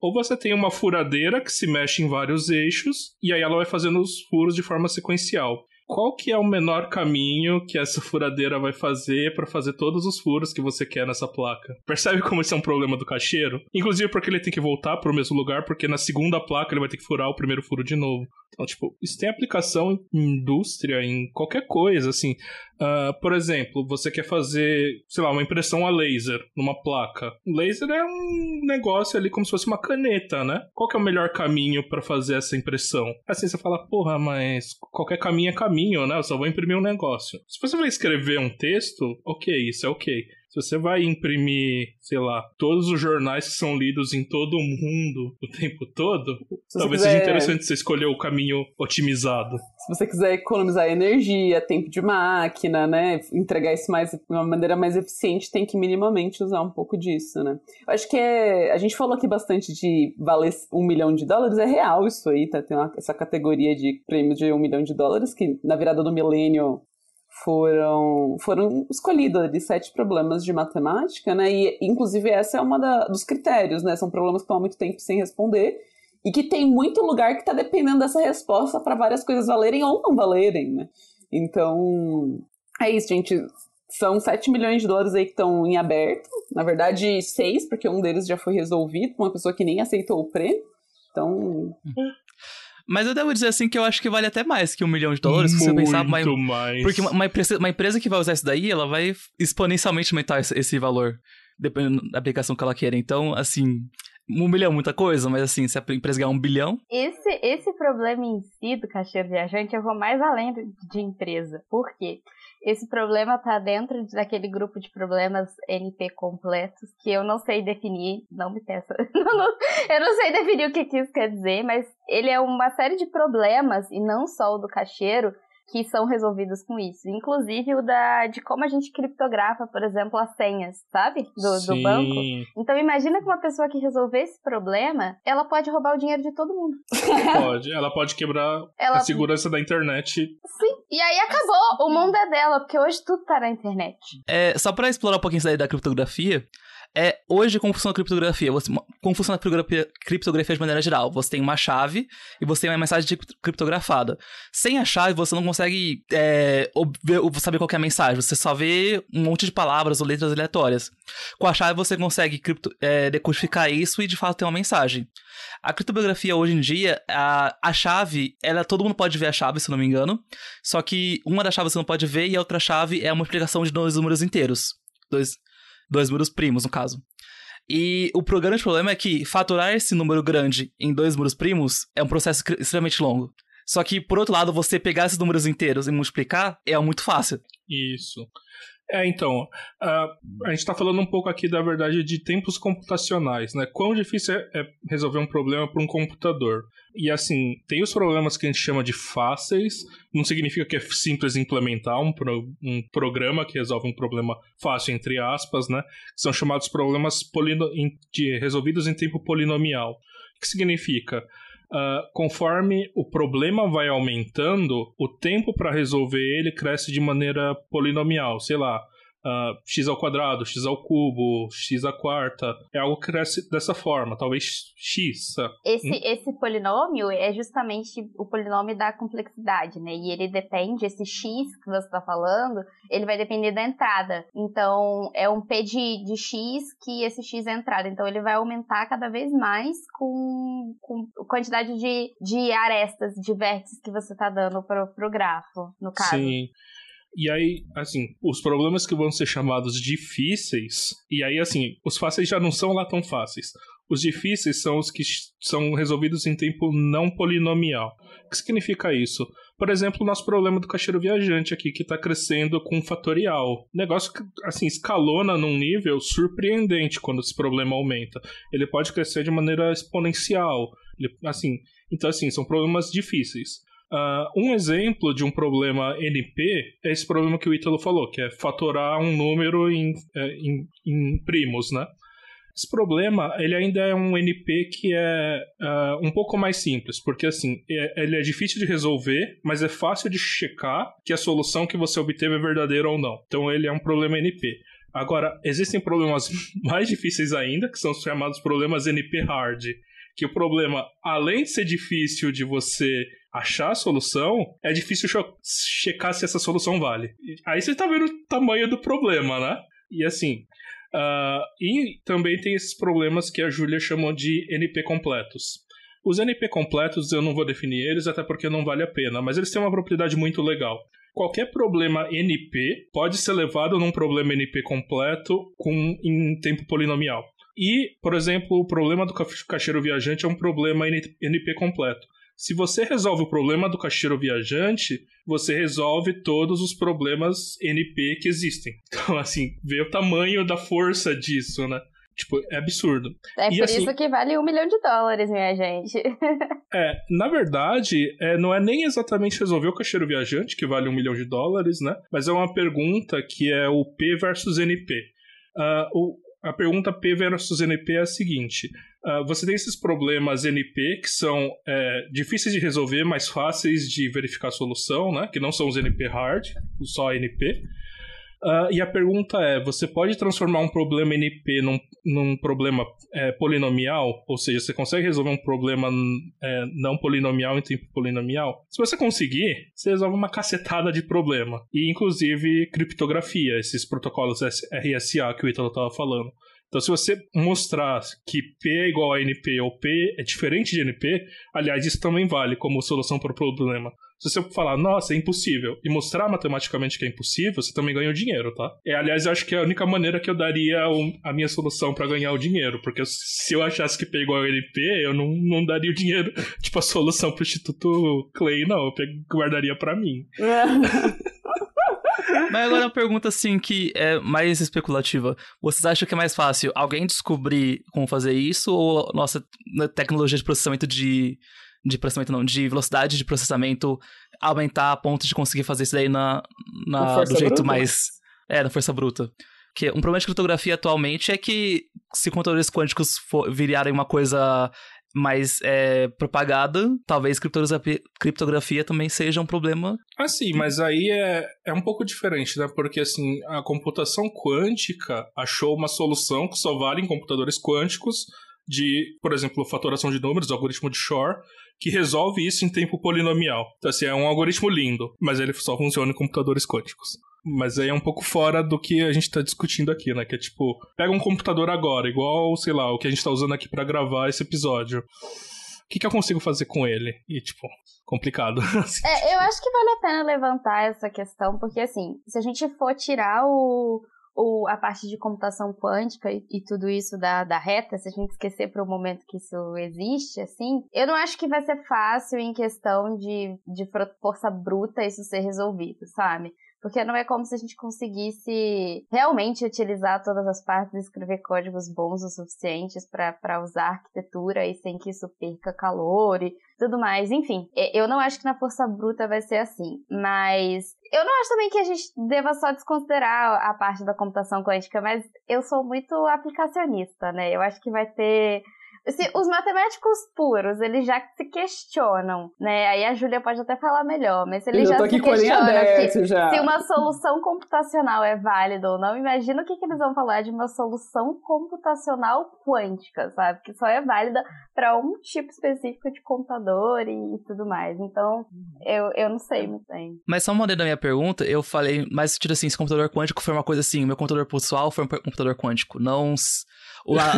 Ou você tem uma furadeira que se mexe em vários eixos, e aí ela vai fazendo os furos de forma sequencial. Qual que é o menor caminho que essa furadeira vai fazer para fazer todos os furos que você quer nessa placa? Percebe como isso é um problema do caixeiro? Inclusive porque ele tem que voltar para o mesmo lugar, porque na segunda placa ele vai ter que furar o primeiro furo de novo. Então, tipo, isso tem aplicação em indústria, em qualquer coisa, assim. Ah, por exemplo, você quer fazer, sei lá, uma impressão a laser numa placa. Laser é um negócio ali como se fosse uma caneta, né? Qual que é o melhor caminho para fazer essa impressão? Assim você fala, porra, mas qualquer caminho é caminho, né? Eu só vou imprimir um negócio. Se você vai escrever um texto, ok, isso é ok. Se você vai imprimir, sei lá, todos os jornais que são lidos em todo o mundo o tempo todo, Se talvez quiser- seja interessante você escolher o caminho otimizado. Se você quiser economizar energia, tempo de máquina, né? Entregar isso mais de uma maneira mais eficiente, tem que minimamente usar um pouco disso, né? Eu acho que é. A gente falou aqui bastante de valer um milhão de dólares, é real isso aí, tá? Tem uma- essa categoria de prêmio de um milhão de dólares, que na virada do milênio foram, foram escolhidos ali sete problemas de matemática, né? E inclusive essa é uma da- dos critérios, né? São problemas que estão há muito tempo sem responder e que tem muito lugar que está dependendo dessa resposta para várias coisas valerem ou não valerem, né? Então, é isso, gente. São 7 milhões de dólares aí que estão em aberto. Na verdade, 6, porque um deles já foi resolvido uma pessoa que nem aceitou o prêmio. Então, Mas eu devo dizer assim que eu acho que vale até mais que um milhão de dólares, se você pensar. Mas, Muito mais. porque uma, uma empresa, uma empresa que vai usar isso daí, ela vai exponencialmente aumentar esse, esse valor, dependendo da aplicação que ela queira. Então, assim, um milhão é muita coisa, mas assim, se a empresa ganhar um bilhão, Esse, esse problema em si do caixeiro viajante, eu vou mais além de, de empresa. Por quê? Esse problema tá dentro de- daquele grupo de problemas NP completos que eu não sei definir, não me peça. Eu não sei definir o que, isso quer dizer, mas ele é uma série de problemas, e não só o do caixeiro, que são resolvidos com isso. Inclusive o da, de como a gente criptografa, por exemplo, as senhas, sabe? Do, do Sim. banco. Então imagina que uma pessoa que resolver esse problema, ela pode roubar o dinheiro de todo mundo. Pode. Ela pode quebrar Ela a segurança da internet. Sim. E aí acabou. O mundo é dela, porque hoje tudo tá na internet. É, só pra explorar um pouquinho isso daí da criptografia, é hoje como funciona a criptografia? Você- como funciona a criptografia, criptografia de maneira geral? Você tem uma chave e você tem uma mensagem criptografada. Sem a chave, você não consegue é, saber qual é a mensagem. Você só vê um monte de palavras ou letras aleatórias. Com a chave, você consegue cripto- é, decodificar isso e de fato ter uma mensagem. A criptografia hoje em dia, a, a chave, ela todo mundo pode ver a chave, se não me engano. Só que uma das chaves você não pode ver e a outra chave é a multiplicação de dois números inteiros. Dois, dois números primos, no caso. E o grande problema é que faturar esse número grande em dois números primos é um processo extremamente longo. Só que, por outro lado, você pegar esses números inteiros e multiplicar é muito fácil. Isso. É, então, a, a gente está falando um pouco aqui da verdade de tempos computacionais, né? Quão difícil é, é resolver um problema para um computador. E assim, tem os problemas que a gente chama de fáceis, não significa que é simples implementar um, pro, um programa que resolve um problema fácil, entre aspas, né? São chamados problemas polino, de, resolvidos em tempo polinomial. O que significa? Uh, conforme o problema vai aumentando, o tempo para resolver ele cresce de maneira polinomial. Sei lá, uh, x ao quadrado, x ao cubo, x à quarta. É algo que cresce dessa forma, talvez x. Esse, hum? esse polinômio é justamente o polinômio da complexidade, né? E ele depende, esse x que você está falando, ele vai depender da entrada. Então, é um p de, de x que esse x é entrada. Então, ele vai aumentar cada vez mais com, com quantidade de, de arestas, de vértices que você está dando para o grafo, no caso. Sim. E aí, assim, os problemas que vão ser chamados difíceis, e aí, assim, os fáceis já não são lá tão fáceis. Os difíceis são os que são resolvidos em tempo não polinomial. O que significa isso? Por exemplo, o nosso problema do caixeiro viajante aqui, que está crescendo com fatorial. Negócio que, assim, escalona num nível surpreendente quando esse problema aumenta. Ele pode crescer de maneira exponencial. Ele, assim, então, assim, são problemas difíceis. Uh, um exemplo de um problema NP é esse problema que o Ítalo falou, que é fatorar um número em, é, em, em primos, né? Esse problema, ele ainda é um NP que é uh, um pouco mais simples, porque assim, é, ele é difícil de resolver, mas é fácil de checar que a solução que você obteve é verdadeira ou não. Então ele é um problema NP. Agora, existem problemas mais difíceis ainda, que são os chamados problemas NP hard, que o problema, além de ser difícil de você achar a solução, é difícil checar se essa solução vale. Aí você tá vendo o tamanho do problema, né? E assim. Uh, e também tem esses problemas que a Júlia chamou de NP completos. Os NP completos eu não vou definir eles, até porque não vale a pena, mas eles têm uma propriedade muito legal. Qualquer problema NP pode ser levado num problema NP completo com, em tempo polinomial. E, por exemplo, o problema do caixeiro viajante é um problema NP completo. Se você resolve o problema do caixeiro viajante, você resolve todos os problemas NP que existem. Então, assim, vê o tamanho da força disso, né? Tipo, é absurdo. É e, por assim, isso que vale um milhão de dólares, minha gente. é, na verdade, é, não é nem exatamente resolver o caixeiro viajante, que vale um milhão de dólares, né? Mas é uma pergunta que é o P versus NP. Uh, ah, o, a pergunta P versus NP é a seguinte: uh, você tem esses problemas NP que são é, difíceis de resolver, mas fáceis de verificar a solução, né? Que não são os NP hard, só NP. Uh, e a pergunta é: você pode transformar um problema NP num, num problema é, polinomial? Ou seja, você consegue resolver um problema é, não polinomial em tempo polinomial? Se você conseguir, você resolve uma cacetada de problema. E inclusive criptografia, esses protocolos RSA que o Ítalo estava falando. Então, se você mostrar que P é igual a NP ou P é diferente de NP, aliás, isso também vale como solução para o problema. Se você falar, nossa, é impossível, e mostrar matematicamente que é impossível, você também ganha o dinheiro, tá? É, aliás, eu acho que é a única maneira que eu daria a minha solução para ganhar o dinheiro, porque se eu achasse que P é igual a NP, eu não, não daria o dinheiro, tipo, a solução pro Instituto Clay, não, eu guardaria para mim. Mas agora uma pergunta assim que é mais especulativa. Vocês acham que é mais fácil alguém descobrir como fazer isso ou nossa tecnologia de processamento de de processamento não, de velocidade de processamento aumentar a ponto de conseguir fazer isso daí na, na do jeito bruta. mais é, na força bruta. Que um problema de criptografia atualmente é que se computadores quânticos for, virarem uma coisa mais é, propagada, talvez criptografia, criptografia também seja um problema. Ah, sim, mas aí é, é um pouco diferente, né? Porque, assim, a computação quântica achou uma solução que só vale em computadores quânticos de, por exemplo, fatoração de números, o algoritmo de Shor, que resolve isso em tempo polinomial. Então, assim, é um algoritmo lindo, mas ele só funciona em computadores quânticos. Mas aí é um pouco fora do que a gente tá discutindo aqui, né? Que é tipo, pega um computador agora, igual, sei lá, o que a gente tá usando aqui para gravar esse episódio. O que, que eu consigo fazer com ele? E, tipo, complicado. Assim. É, eu acho que vale a pena levantar essa questão, porque, assim, se a gente for tirar o, o, a parte de computação quântica e, e, tudo isso da, da reta, se a gente esquecer por um momento que isso existe, assim, eu não acho que vai ser fácil em questão de, de força bruta isso ser resolvido, sabe? Porque não é como se a gente conseguisse realmente utilizar todas as partes e escrever códigos bons o suficientes para usar arquitetura e sem que isso perca calor e tudo mais. Enfim, eu não acho que na força bruta vai ser assim, mas eu não acho também que a gente deva só desconsiderar a parte da computação quântica, mas eu sou muito aplicacionista, né? Eu acho que vai ter se, os matemáticos puros, eles já se questionam, né? Aí a Júlia pode até falar melhor, mas eles já se questionam se, se, uma solução computacional é válida ou não. Imagina o que, que eles vão falar de uma solução computacional quântica, sabe? Que só é válida para um tipo específico de computador e, e tudo mais. Então, eu, eu não sei muito bem. Mas só uma da minha pergunta, eu falei, mas sentido assim, se computador quântico foi uma coisa assim, meu computador pessoal foi um computador quântico, não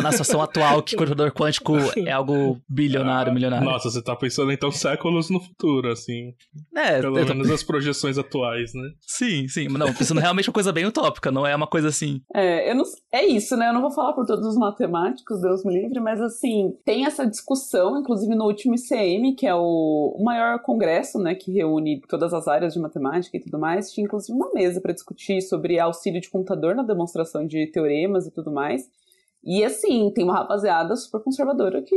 na situação atual que computador quântico é algo bilionário, milionário. Nossa, você tá pensando então séculos no futuro, assim. É, Pelo menos tô... as projeções atuais, né? Sim, sim. Não, pensando realmente uma coisa bem utópica, não é uma coisa assim. É, eu não... é isso, né? Eu não vou falar por todos os matemáticos, Deus me livre, mas assim, tem essa discussão, inclusive no último ICM, que é o maior congresso, né, que reúne todas as áreas de matemática e tudo mais, tinha inclusive uma mesa para discutir sobre auxílio de computador na demonstração de teoremas e tudo mais. E assim, tem uma rapaziada super conservadora que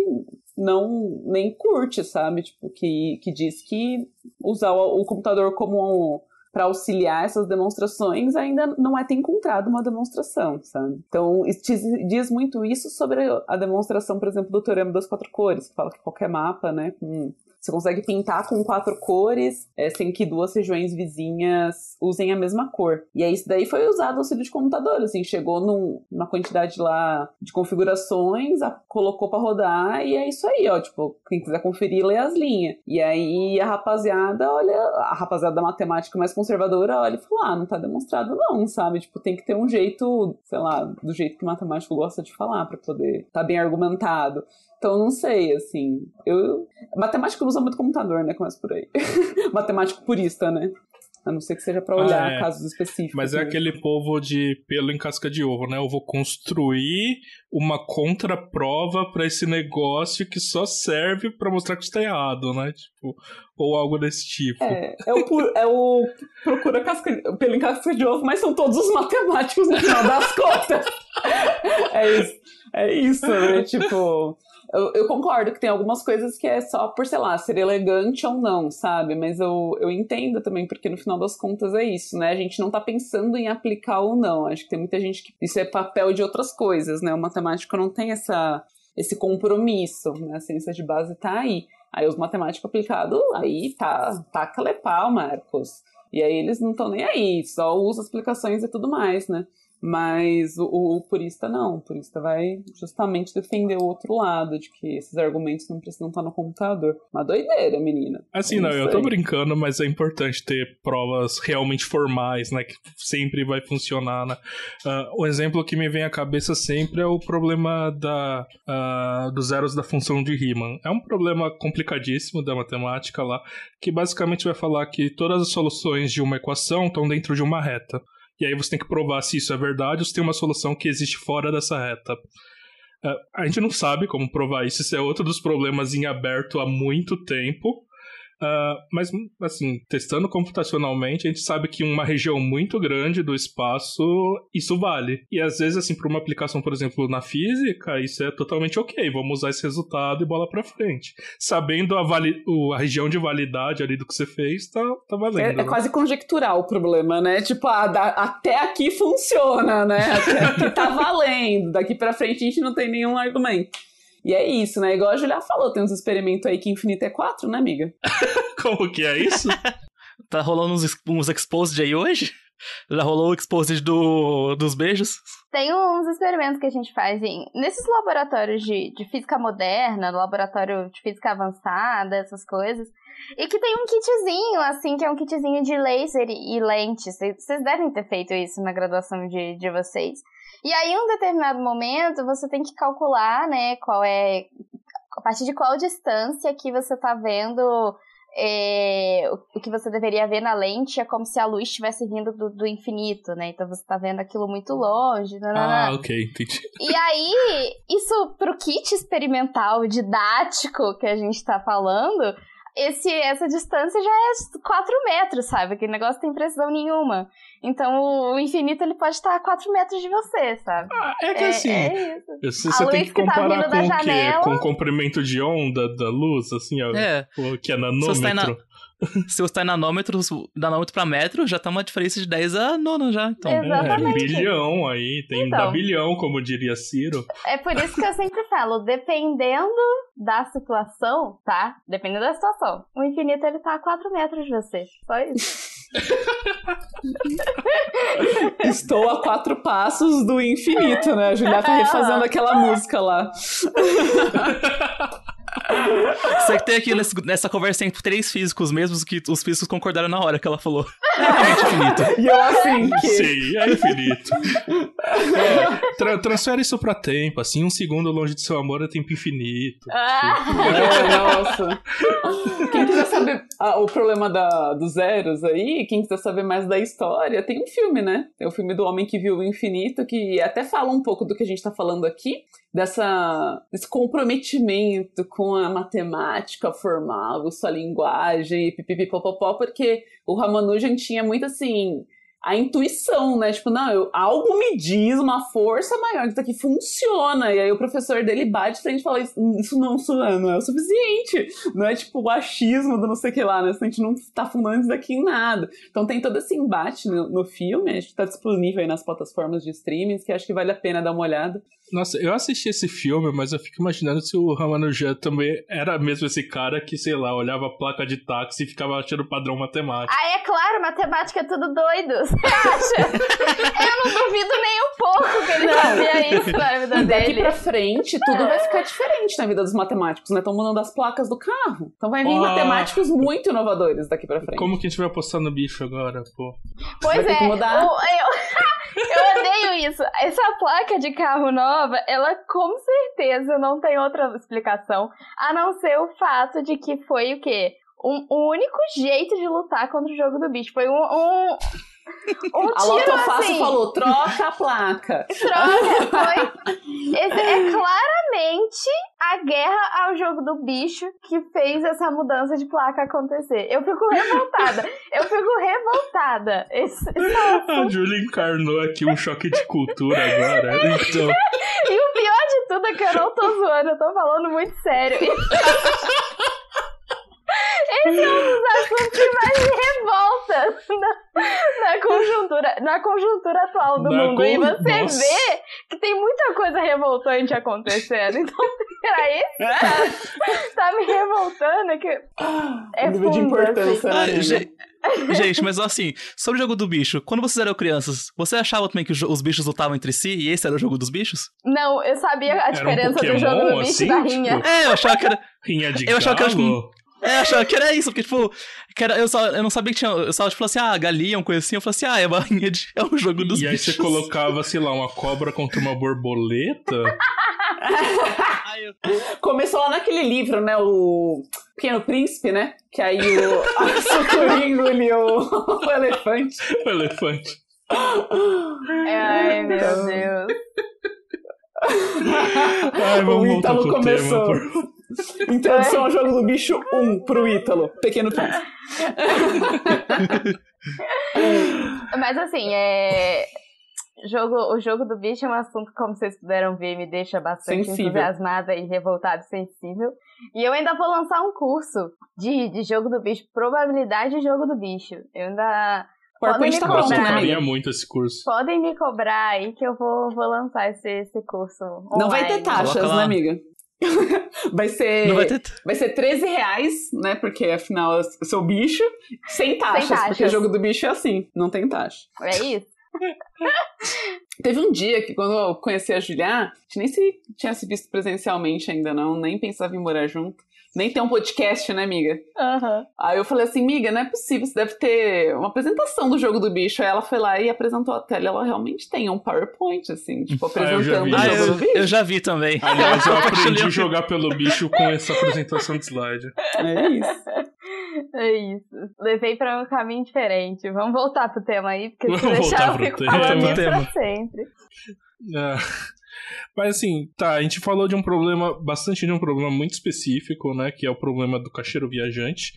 não nem curte, sabe? Tipo, que, que diz que usar o, o computador como para auxiliar essas demonstrações ainda não é ter encontrado uma demonstração, sabe? Então, diz muito isso sobre a demonstração, por exemplo, do Teorema das Quatro Cores, que fala que qualquer mapa, né, com você consegue pintar com quatro cores, é, sem que duas regiões vizinhas usem a mesma cor. E aí isso daí foi usado auxílio de computador, assim, chegou num, numa quantidade lá de configurações, a, colocou para rodar e é isso aí, ó, tipo, quem quiser conferir, lê as linhas. E aí a rapaziada, olha, a rapaziada da matemática mais conservadora olha e fala, ah, não tá demonstrado não, sabe? Tipo, tem que ter um jeito, sei lá, do jeito que matemático gosta de falar para poder estar tá bem argumentado. Então, não sei, assim. Eu... Matemática não usa muito computador, né? Começa por aí. Matemático purista, né? A não ser que seja para olhar ah, é. casos específicos. Mas é aquele povo de pelo em casca de ovo, né? Eu vou construir uma contraprova para esse negócio que só serve para mostrar que está errado, né? Tipo, ou algo desse tipo. É, é o, é o procura casca, pelo em casca de ovo, mas são todos os matemáticos no final das contas. é isso. É isso, né? Tipo, eu, eu, concordo que tem algumas coisas que é só por, sei lá, ser elegante ou não, sabe? Mas eu, eu entendo também, porque no final das contas é isso, né? A gente não tá pensando em aplicar ou não. Acho que tem muita gente que. Isso é papel de outras coisas, né? O matemático não tem essa, esse compromisso, né? A ciência de base tá aí. Aí os matemáticos aplicados, aí tá, tá calepau, Marcos. E aí eles não estão nem aí, só usam explicações e tudo mais, né? Mas o, o, purista não, o purista vai justamente defender o outro lado, de que esses argumentos não precisam estar no computador. Uma doideira, menina. Assim, é não, eu tô brincando, mas é importante ter provas realmente formais, né? Que sempre vai funcionar, né? Uh, o exemplo que me vem à cabeça sempre é o problema da, uh, dos zeros da função de Riemann. É um problema complicadíssimo da matemática lá, que basicamente vai falar que todas as soluções de uma equação estão dentro de uma reta. E aí você tem que provar se isso é verdade ou se tem uma solução que existe fora dessa reta. Uh, a gente não sabe como provar isso, isso é outro dos problemas em aberto há muito tempo. Uh, mas, assim, testando computacionalmente, a gente sabe que uma região muito grande do espaço, isso vale. E às vezes, assim, para uma aplicação, por exemplo, na física, isso é totalmente ok. Vamos usar esse resultado e bola para frente. Sabendo a, vali a região de validade ali do que você fez, tá, tá valendo. É, é né? quase conjectural o problema, né? Tipo, ah, da, até aqui funciona, né? Até aqui tá valendo. Daqui para frente a gente não tem nenhum argumento. E é isso, né? Igual a Julia falou, tem uns experimentos aí que infinito é 4, né, amiga? Como que é isso? tá rolando uns, uns exposed aí hoje? Já rolou o exposed do, dos beijos? Tem uns experimentos que a gente faz em, nesses laboratórios de, de física moderna, laboratório de física avançada, essas coisas. E que tem um kitzinho, assim, que é um kitzinho de laser e lente. Vocês devem ter feito isso na graduação de, de vocês. E aí, em um determinado momento, você tem que calcular, né, qual é. A partir de qual distância que você tá vendo é, o que você deveria ver na lente é como se a luz estivesse vindo do, do infinito, né? Então você tá vendo aquilo muito longe. Nanana. Ah, ok, entendi. E aí, isso pro kit experimental didático que a gente tá falando, esse, essa distância já é 4 metros, sabe? Aquele negócio tem precisão nenhuma. Então o infinito ele pode estar a 4 metros de você, sabe? Ah, é que É, assim. é isso. Você tem que que tá comparar com o quê? janela- Com o comprimento de onda da luz, assim, ó. É. o Que é você tá nanômetro. Se você tá em nanômetros, nanômetro pra metro, já tá uma diferença de 10 a nona já. Então, É, Exatamente. bilhão aí, tem Então. da bilhão, como diria Ciro. É por isso que eu sempre falo, dependendo da situação, tá? Dependendo da situação. O infinito ele tá a 4 metros de você. Só isso. Estou a quatro passos do infinito, né? A Julia tá refazendo aquela música lá. Você que tem aqui nesse- nessa conversa entre três físicos mesmos que os físicos concordaram na hora que ela falou. Realmente infinito. E eu assim, que. Sim, é infinito. É, tra- transfere isso pra tempo, assim, um segundo longe de seu amor é tempo infinito. Ah, É, nossa. Quem quiser saber ah, o problema da, dos zeros aí, quem quiser saber mais da história, tem um filme, né? Tem o filme do Homem que Viu o Infinito, que até fala um pouco do que a gente tá falando aqui, dessa, desse comprometimento com a matemática formal, sua linguagem, pipipipopopó, porque o Ramanujan tinha muito assim a intuição, né? Tipo, não, eu, algo me diz, uma força maior, que isso aqui funciona. E aí o professor dele bate de frente e fala: Isso, isso não, isso não é o suficiente. Não é tipo o achismo do não sei o que lá, né? A gente não tá fundando isso aqui em nada. Então tem todo esse embate no, no filme, acho que tá disponível aí nas plataformas de streaming, que acho que vale a pena dar uma olhada. Nossa, eu assisti esse filme, mas eu fico imaginando se o Ramanujan também era mesmo esse cara que, sei lá, olhava a placa de táxi e ficava achando padrão matemático. ah, é claro, matemática é tudo doido. Você acha? Eu não duvido nem um pouco que ele fazia isso na vida E daqui dele. pra frente, tudo vai ficar diferente na vida dos matemáticos, né? Estão mudando as placas do carro. Então vai vir Ah. matemáticos muito inovadores daqui pra frente. Como que a gente vai apostar no bicho agora, pô? Pois Vai ter é, que mudar. o- eu, eu odeio isso. Essa placa de carro nova, ela com certeza não tem outra explicação, a não ser o fato de que foi o quê? Um, o único jeito de lutar contra o jogo do bicho. Foi um. um um A Lotofácil assim, falou: troca a placa. troca, foi. Esse é claramente a guerra ao jogo do bicho que fez essa mudança de placa acontecer. Eu fico revoltada. Eu fico revoltada. Esse, A Julia encarnou aqui um choque de cultura agora. Então, E o pior de tudo é que eu não tô zoando, eu tô falando muito sério. Esse é um dos assuntos que mais me revolta na, na conjuntura, na conjuntura atual do Na mundo. E con- você Nossa. vê que tem muita coisa revoltante acontecendo. Então, pra esse cara tá me revoltando que é Um nível de fundo, importância, assim. né? Ah, Gente, mas assim, sobre o jogo do bicho, quando vocês eram crianças, você achava também que os bichos lutavam entre si e esse era o jogo dos bichos? Não, eu sabia a um diferença do Pokémon, jogo do bicho assim, e da tipo? rinha. É, eu achava que era. rinha de Eu achava que era, tipo. É, eu achava que era isso, porque, tipo, que era, eu, só, eu não sabia que tinha. Eu só, tipo, assim, ah, galinha, uma coisa assim. Eu falei assim, ah, é uma rinha de. É um jogo dos E aí bichos. você colocava, sei lá, uma cobra contra uma borboleta. Aí Começou lá naquele livro, né? O Pequeno Príncipe, né? Que aí o sucuri engoliu o, o elefante. o elefante. Ai, meu Deus. Ai, o vamos voltar Ítalo pro começou. tema. por- Introdução ao jogo do bicho 1 pro Ítalo. Pequeno Príncipe. Mas assim, é. Jogo, o jogo do bicho é um assunto, como vocês puderam ver, me deixa bastante Sensível. entusiasmada e revoltada e sensível. E eu ainda vou lançar um curso de, de jogo do bicho, probabilidade de jogo do bicho. Eu ainda. PowerPoint me tá cobrar. pronto, né, muito esse curso. Podem me cobrar aí que eu vou, vou lançar esse, esse curso. Não vai ter online. taxas, né, amiga? Vai ser, Não vai ter. vai ser 13 reais, né? Porque afinal eu sou bicho. Sem taxas, taxas. porque jogo do bicho é assim, não tem taxa. É isso? Teve um dia que, quando eu conheci a Julia, a gente nem se tinha se visto presencialmente ainda, não, nem pensava em morar junto. Nem ter um podcast, né, amiga? Aham. Aí eu falei assim, miga, não é possível, você deve ter uma apresentação do jogo do bicho. Aí ela foi lá e apresentou a tela. Ela realmente tem um PowerPoint, assim, tipo, Ah, eu já apresentando vi. o Ah, jogo do eu, bicho. eu já vi também. Aliás, eu aprendi a jogar pelo bicho com essa apresentação de slide. É isso. É isso. Levei pra um caminho diferente. Vamos voltar pro tema aí, porque se Vamos deixar eu voltar pro fico tema. falando Vamos isso pra tema. sempre. Ah, Mas assim, tá, a gente falou de um problema, bastante de um problema muito específico, né? Que é o problema do caixeiro viajante.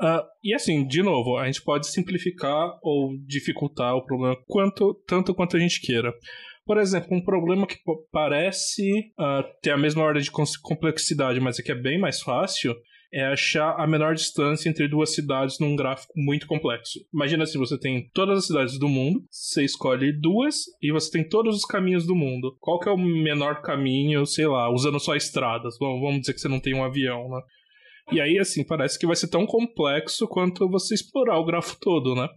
Uh, e assim, de novo, a gente pode simplificar ou dificultar o problema quanto, tanto quanto a gente queira. Por exemplo, um problema que parece uh, ter a mesma ordem de complexidade, mas é que é bem mais fácil, é achar a menor distância entre duas cidades num gráfico muito complexo. Imagina se você tem todas as cidades do mundo, você escolhe duas e você tem todos os caminhos do mundo. Qual que é o menor caminho, sei lá, usando só estradas? Bom, vamos dizer que você não tem um avião, né? E aí, assim, parece que vai ser tão complexo quanto você explorar o grafo todo, né?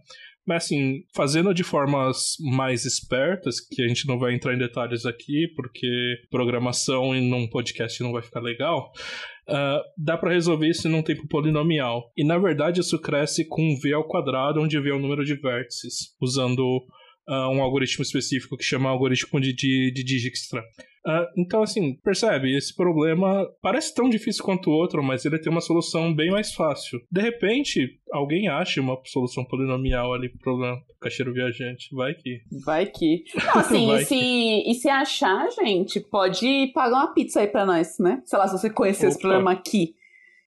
Mas assim, fazendo de formas mais espertas, que a gente não vai entrar em detalhes aqui, porque programação em um podcast não vai ficar legal, uh, dá para resolver isso num tempo polinomial. E na verdade isso cresce com V ao quadrado, onde V é o número de vértices, usando uh, um algoritmo específico que chama algoritmo de, de, de Dijkstra. Uh, então, assim, percebe? Esse problema parece tão difícil quanto o outro, mas ele tem uma solução bem mais fácil. De repente, alguém acha uma solução polinomial ali pro problema do caixeiro viajante. Vai que. Vai que. Não, assim, Vai e, se, que. e se achar, gente, pode pagar uma pizza aí pra nós, né? Sei lá, se você conhecer Opa. esse problema aqui.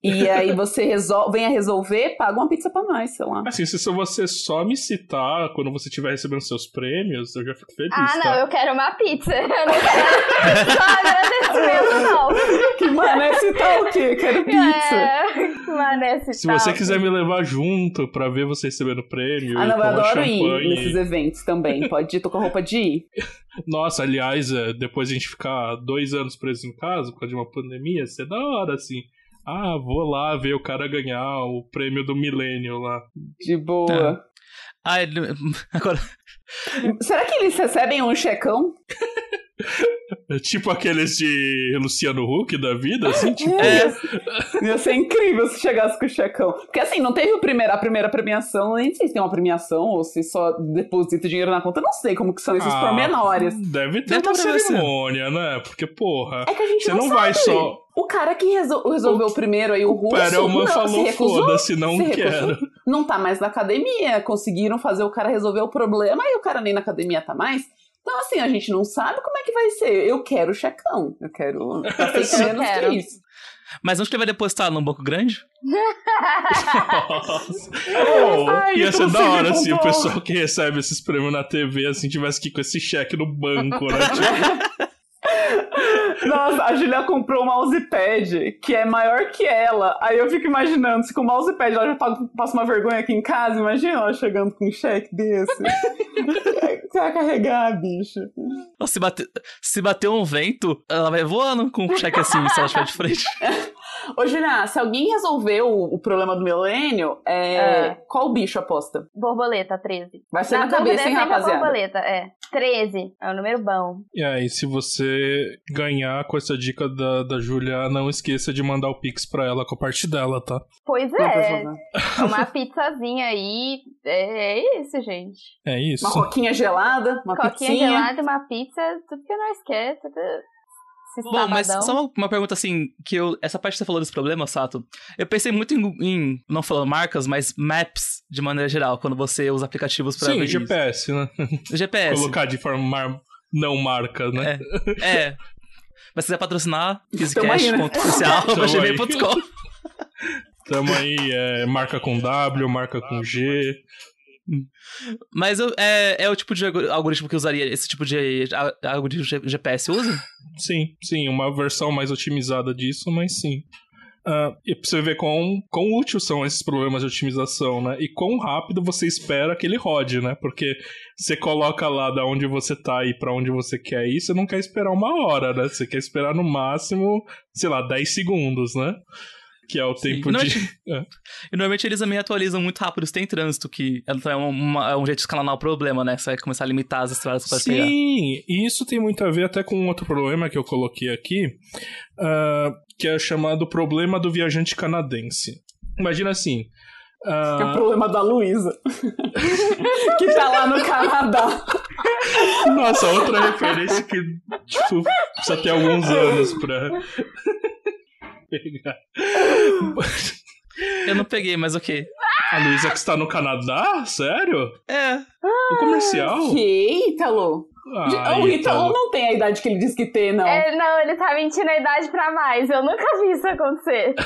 E aí você resol venha resolver, paga uma pizza pra nós, sei lá. Assim, se você só me citar quando você estiver recebendo seus prêmios, eu já fico feliz. Ah, não, tá? eu quero uma pizza. Eu não quero só agradecimento, não. Que mané citar o quê? Quero pizza. É, mané citar. Se você quiser me levar junto pra ver você recebendo prêmio. Ah, não, eu adoro champanhe. ir nesses eventos também. Pode ir, tô com a roupa de ir. Nossa, aliás, é, depois a gente ficar dois anos preso em casa por causa de uma pandemia, isso é da hora, assim. Ah, vou lá ver o cara ganhar o prêmio do milênio lá. De boa. É. Ah, ele... agora. Será que eles recebem um checão? É tipo aqueles de Luciano Huck da vida, assim, tipo. É. Ia ser incrível se chegasse com o checão. Porque assim, não teve o primeiro, a primeira premiação, nem sei se tem uma premiação ou se só deposita dinheiro na conta, não sei como que são esses ah, pormenores. Deve ter deve uma cerimônia, né? Porque, porra. É que a gente você não, não vai só. O cara que resol resolveu o, primeiro aí, o, o russo. Perelman falou, foda-se, não quero. Não tá mais na academia. Conseguiram fazer o cara resolver o problema e o cara nem na academia tá mais. Então, assim, a gente não sabe como é que vai ser. Eu quero o checão. Eu quero. Eu quero. isso. Mas onde que ele vai depositar? Num banco grande? Nossa. Oh, Ai, ia ser da hora se assim, o pessoal que recebe esses prêmios na TV assim tivesse que ir com esse cheque no banco, né? Tipo... Nossa, a Julia comprou um mousepad que é maior que ela. Aí eu fico imaginando, se com o mousepad ela já passa uma vergonha aqui em casa, imagina ela chegando com um cheque desse. Você vai carregar, bicho. Se bater, se bater um vento, ela vai voando com um cheque assim, se ela estiver de frente. Ô, Juliana, se alguém resolveu o problema do milênio, é... é. qual bicho aposta? Borboleta, 13. Vai ser na, na cabeça, hein, rapaziada? Borboleta, é. 13 é o número bom. E aí, se você ganhar com essa dica da, da Júlia, não esqueça de mandar o Pix pra ela com a parte dela, tá? Pois é. Uma pizzazinha aí. É, é isso, gente. É isso. Uma roquinha gelada, uma Coquinha pizzinha. gelada, uma pizza, tudo que nós quer, tudo... Bom, mas só uma, uma, pergunta assim, que eu. Essa parte que você falou desse problema, Sato. Eu pensei muito em, em, não falando marcas, mas maps de maneira geral, quando você usa aplicativos para Sim, GPS, né? GPS. Colocar de forma mar... não marca, né? É. é. Mas se quiser patrocinar, physicast.oficial.gmail.com Tamo aí, é, marca com W, marca com G. Mas é, é o tipo de algoritmo que usaria esse tipo de algoritmo GPS usa? Sim, sim, uma versão mais otimizada disso, mas sim. Uh, e pra você ver quão, quão útil são esses problemas de otimização, né? E quão rápido você espera que ele rode, né? Porque você coloca lá da onde você tá e para onde você quer ir, você não quer esperar uma hora, né? Você quer esperar no máximo, sei lá, 10 segundos, né? Que é o tempo de. É. E normalmente eles também atualizam muito rápido se tem trânsito, que é, uma, é um jeito de escalonar o problema, né? Você vai começar a limitar as estradas para Sim, pegar. Sim, e isso tem muito a ver até com outro problema que eu coloquei aqui, uh, que é chamado problema do viajante canadense. Imagina assim. Uh... Que é o problema da Luísa. que tá lá no Canadá. Nossa, outra referência que, tipo, precisa ter alguns anos pra pegar. Eu não peguei, mas ok. A Luísa que está no Canadá? Sério? É. No comercial? Que, Ítalo? Ah, o Ítalo não tem a idade que ele diz que tem, não. É, não, ele tá mentindo a idade pra mais. Eu nunca vi isso acontecer.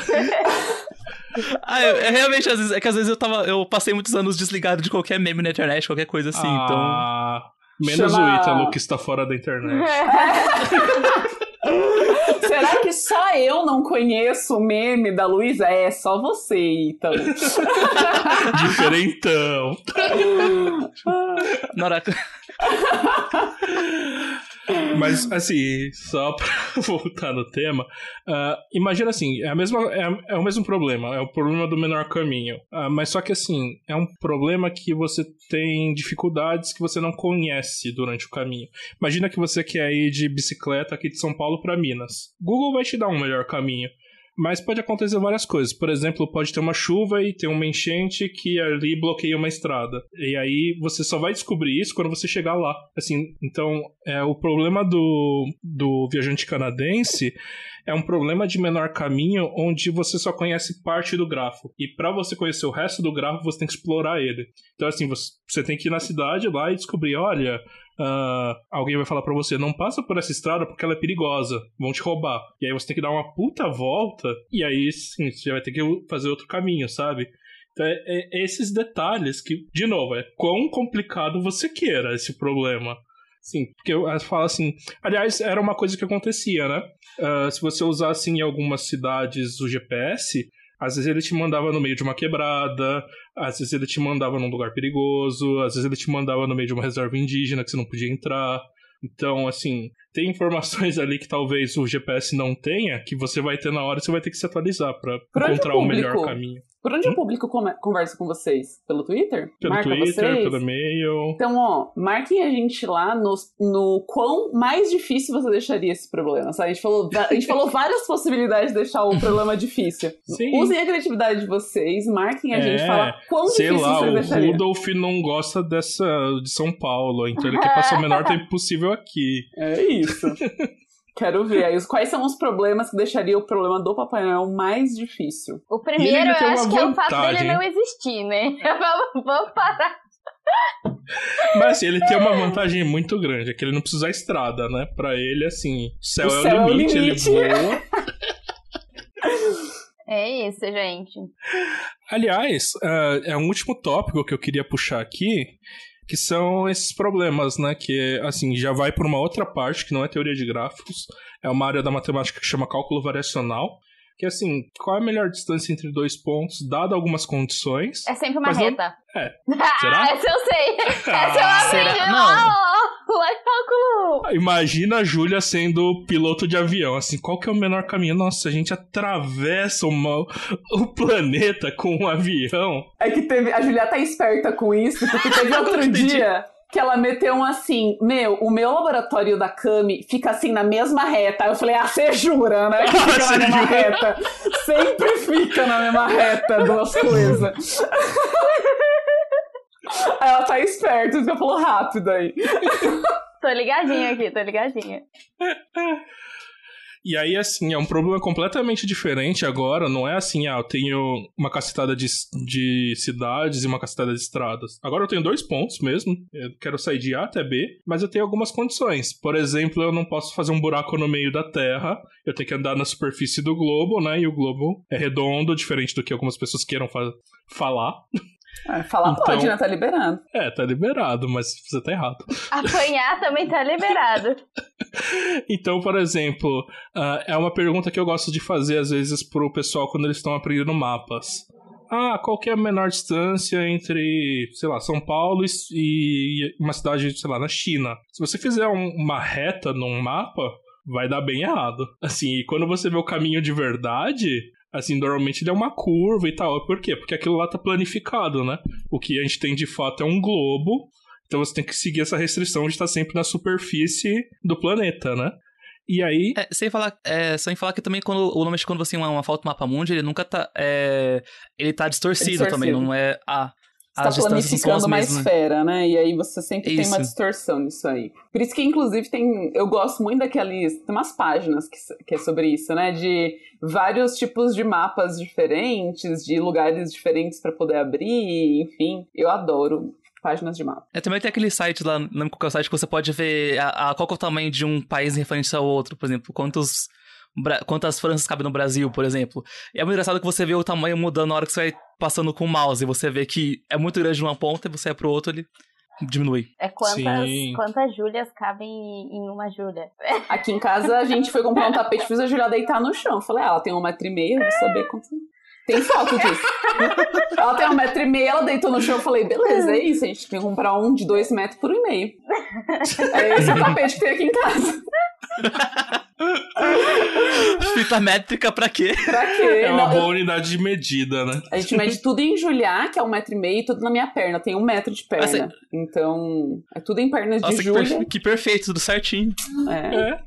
Ah, eu, é realmente, às vezes, é que às vezes eu tava. Eu passei muitos anos desligado de qualquer meme na internet, qualquer coisa assim, então. Ah, menos Chama- o Ítalo que está fora da internet. Será que só eu não conheço o meme da Luísa? É, só você, Ítalo. Diferentão. Na hora. Mas, assim, só pra voltar no tema, ah, imagina assim, é, a mesma, é, é o mesmo problema, é o problema do menor caminho. Ah, mas só que, assim, é um problema que você tem dificuldades que você não conhece durante o caminho. Imagina que você quer ir de bicicleta aqui de São Paulo para Minas. Google vai te dar um melhor caminho. Mas pode acontecer várias coisas. Por exemplo, pode ter uma chuva e ter uma enchente que ali bloqueia uma estrada. E aí você só vai descobrir isso quando você chegar lá. Assim, então, é o problema do, do viajante canadense é um problema de menor caminho onde você só conhece parte do grafo. E para você conhecer o resto do grafo, você tem que explorar ele. Então, assim, você, você tem que ir na cidade lá e descobrir, olha, ah, alguém vai falar pra você, não passa por essa estrada porque ela é perigosa, vão te roubar. E aí você tem que dar uma puta volta, e aí sim, você vai ter que fazer outro caminho, sabe? Então é, é esses detalhes que, de novo, é quão complicado você queira esse problema. Sim, porque eu falo assim. Aliás, era uma coisa que acontecia, né? Ah, se você usasse em algumas cidades o GPS, às vezes ele te mandava no meio de uma quebrada, às vezes ele te mandava num lugar perigoso, às vezes ele te mandava no meio de uma reserva indígena que você não podia entrar. Então, assim, tem informações ali que talvez o GPS não tenha, que você vai ter na hora e você vai ter que se atualizar onde encontrar o o melhor caminho. Por onde o público conversa com vocês? Pelo Twitter? Pelo Marca Twitter, vocês? pelo e-mail. Então, ó, marquem a gente lá no, no quão mais difícil você deixaria esse problema. Sabe? A, gente falou, a gente falou várias possibilidade de deixar o problema difícil. Sim. Usem a criatividade de vocês, marquem a gente É, e fala quão Sei difícil lá, vocês o deixariam. Rudolf não gosta dessa de São Paulo, então ele quer passar o menor tempo possível aqui. É isso. Quero ver. Aí, os- quais são os problemas que deixaria o problema do Papai Noel mais difícil? O primeiro, eu acho que é o fato dele não existir, né? vamos, vamos parar. Mas assim, ele tem uma vantagem muito grande, é que ele não precisa usar estrada, né? Pra ele, assim, o céu, O é, céu é o o limite, limite. ele voa. É isso, gente. Aliás, ah, é um último tópico que eu queria puxar aqui, que são esses problemas, né? Que, assim, já vai por uma outra parte, que não é teoria de gráficos, é uma área da matemática que chama cálculo variacional, que, assim, qual é a melhor distância entre dois pontos, dado algumas condições? É sempre uma Mas não- reta. É. Ah, Será? essa eu sei. Essa eu Ah, aprendi será? lá, ó. Lá em cálculo. Imagina a Júlia sendo piloto de avião, assim, qual que é o menor caminho? Nossa, a gente atravessa uma- o planeta com um avião. É que teve. A Julia tá esperta com isso, porque teve outro dia que ela meteu um assim: Meu, o meu laboratório da Cami fica assim na mesma reta. Aí eu falei: Ah, você jura, né? Que fica na mesma reta. Sempre fica na mesma reta duas coisas. Ela tá esperta, isso que ela falou rápido aí. Tô ligadinha aqui, tô ligadinha. E aí, assim, é um problema completamente diferente agora. Não é assim, ah, eu tenho uma cacetada de, de cidades e uma cacetada de estradas. Agora eu tenho dois pontos mesmo. Eu quero sair de A até B, mas eu tenho algumas condições. Por exemplo, eu não posso fazer um buraco no meio da Terra. Eu tenho que andar na superfície do globo, né? E o globo é redondo, diferente do que algumas pessoas queiram fa falar. É, falar Então- pode, né? Tá liberando. É, tá liberado, mas você tá errado. Apanhar também tá liberado. Então, por exemplo, ah, é uma pergunta que eu gosto de fazer às vezes pro pessoal quando eles estão aprendendo mapas. Ah, qual que é a menor distância entre, sei lá, São Paulo e, e uma cidade, sei lá, na China? Se você fizer um- uma reta num mapa, vai dar bem errado. Assim, e quando você vê o caminho de verdade, assim, normalmente ele é uma curva e tal. Por quê? Porque aquilo lá tá planificado, né? O que a gente tem de fato é um globo. Então você tem que seguir essa restrição de estar sempre na superfície do planeta, né? E aí. É, sem falar, é, sem falar que também quando o nome quando você tem uma, uma foto mapa mundi, ele nunca tá. é, ele tá distorcido, Distorcido. também, não é. Ah, Você as planificando uma esfera, né? E aí você sempre tem uma Isso. distorção nisso aí. Por isso que, inclusive, tem. Eu gosto muito daqueles. Tem umas páginas que, que é sobre isso, né? De vários tipos de mapas diferentes, de lugares diferentes pra poder abrir, enfim. Eu adoro. páginas de mapa. É, também tem aquele site lá, não lembro qual é o site, que você pode ver a, a- qual é o tamanho de um país referente ao outro, por exemplo, quantos, quantas Franças cabem no Brasil, por exemplo. E é muito engraçado que você vê o tamanho mudando na hora que você vai passando com o mouse, e você vê que é muito grande numa ponta e você vai pro outro, ele diminui. É quantas, Sim. quantas Júlias cabem em uma Júlia. Aqui em casa a gente foi comprar um tapete, fiz a Julia deitar no chão. Falei, ah, ela tem um metro e meio, eu vou saber quanto. Tem foto disso. ela tem um metro e meio, ela deitou no chão. Eu falei, beleza, é isso. A gente tem que comprar um de dois metros por um e meio. É esse o tapete que tem aqui em casa. Fita métrica pra quê? Pra quê? É uma Não, boa eu- unidade de medida, né? A gente mede tudo em Juliá, que é um metro e meio, e tudo na minha perna. Eu tenho um metro de perna. Nossa. Então, é tudo em pernas Nossa, de que, per- que perfeito, tudo certinho. É. É.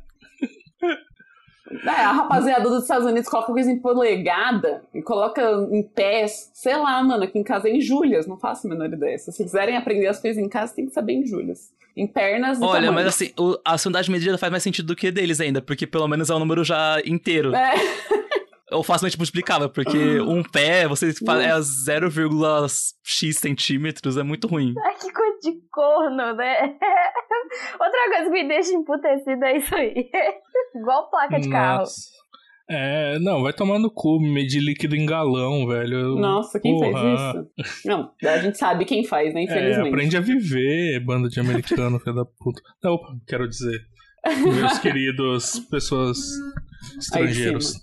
É, a rapaziada dos Estados Unidos coloca coisa em polegada e coloca em pés. Sei lá, mano, aqui em casa é em Júlias, não faço a menor ideia. Se vocês quiserem aprender as coisas em casa, tem que saber em Júlias. Em pernas e Olha, tamanho. mas assim, o- a sua unidade medida faz mais sentido do que deles ainda, porque pelo menos é um número já inteiro. É, Ou facilmente multiplicável, porque um pé, você é 0,x centímetros, é muito ruim. Ai, que coisa de corno, né? Outra coisa que me deixa emputecida é isso aí. Igual placa de carro. Nossa. É, não, vai tomar no cu, medir líquido em galão, velho. nossa, quem Porra. fez isso? Não, a gente sabe quem faz, né? É, Infelizmente. aprende a viver, banda de americano, filho da puta. Não, opa, quero dizer. Meus queridos pessoas estrangeiros.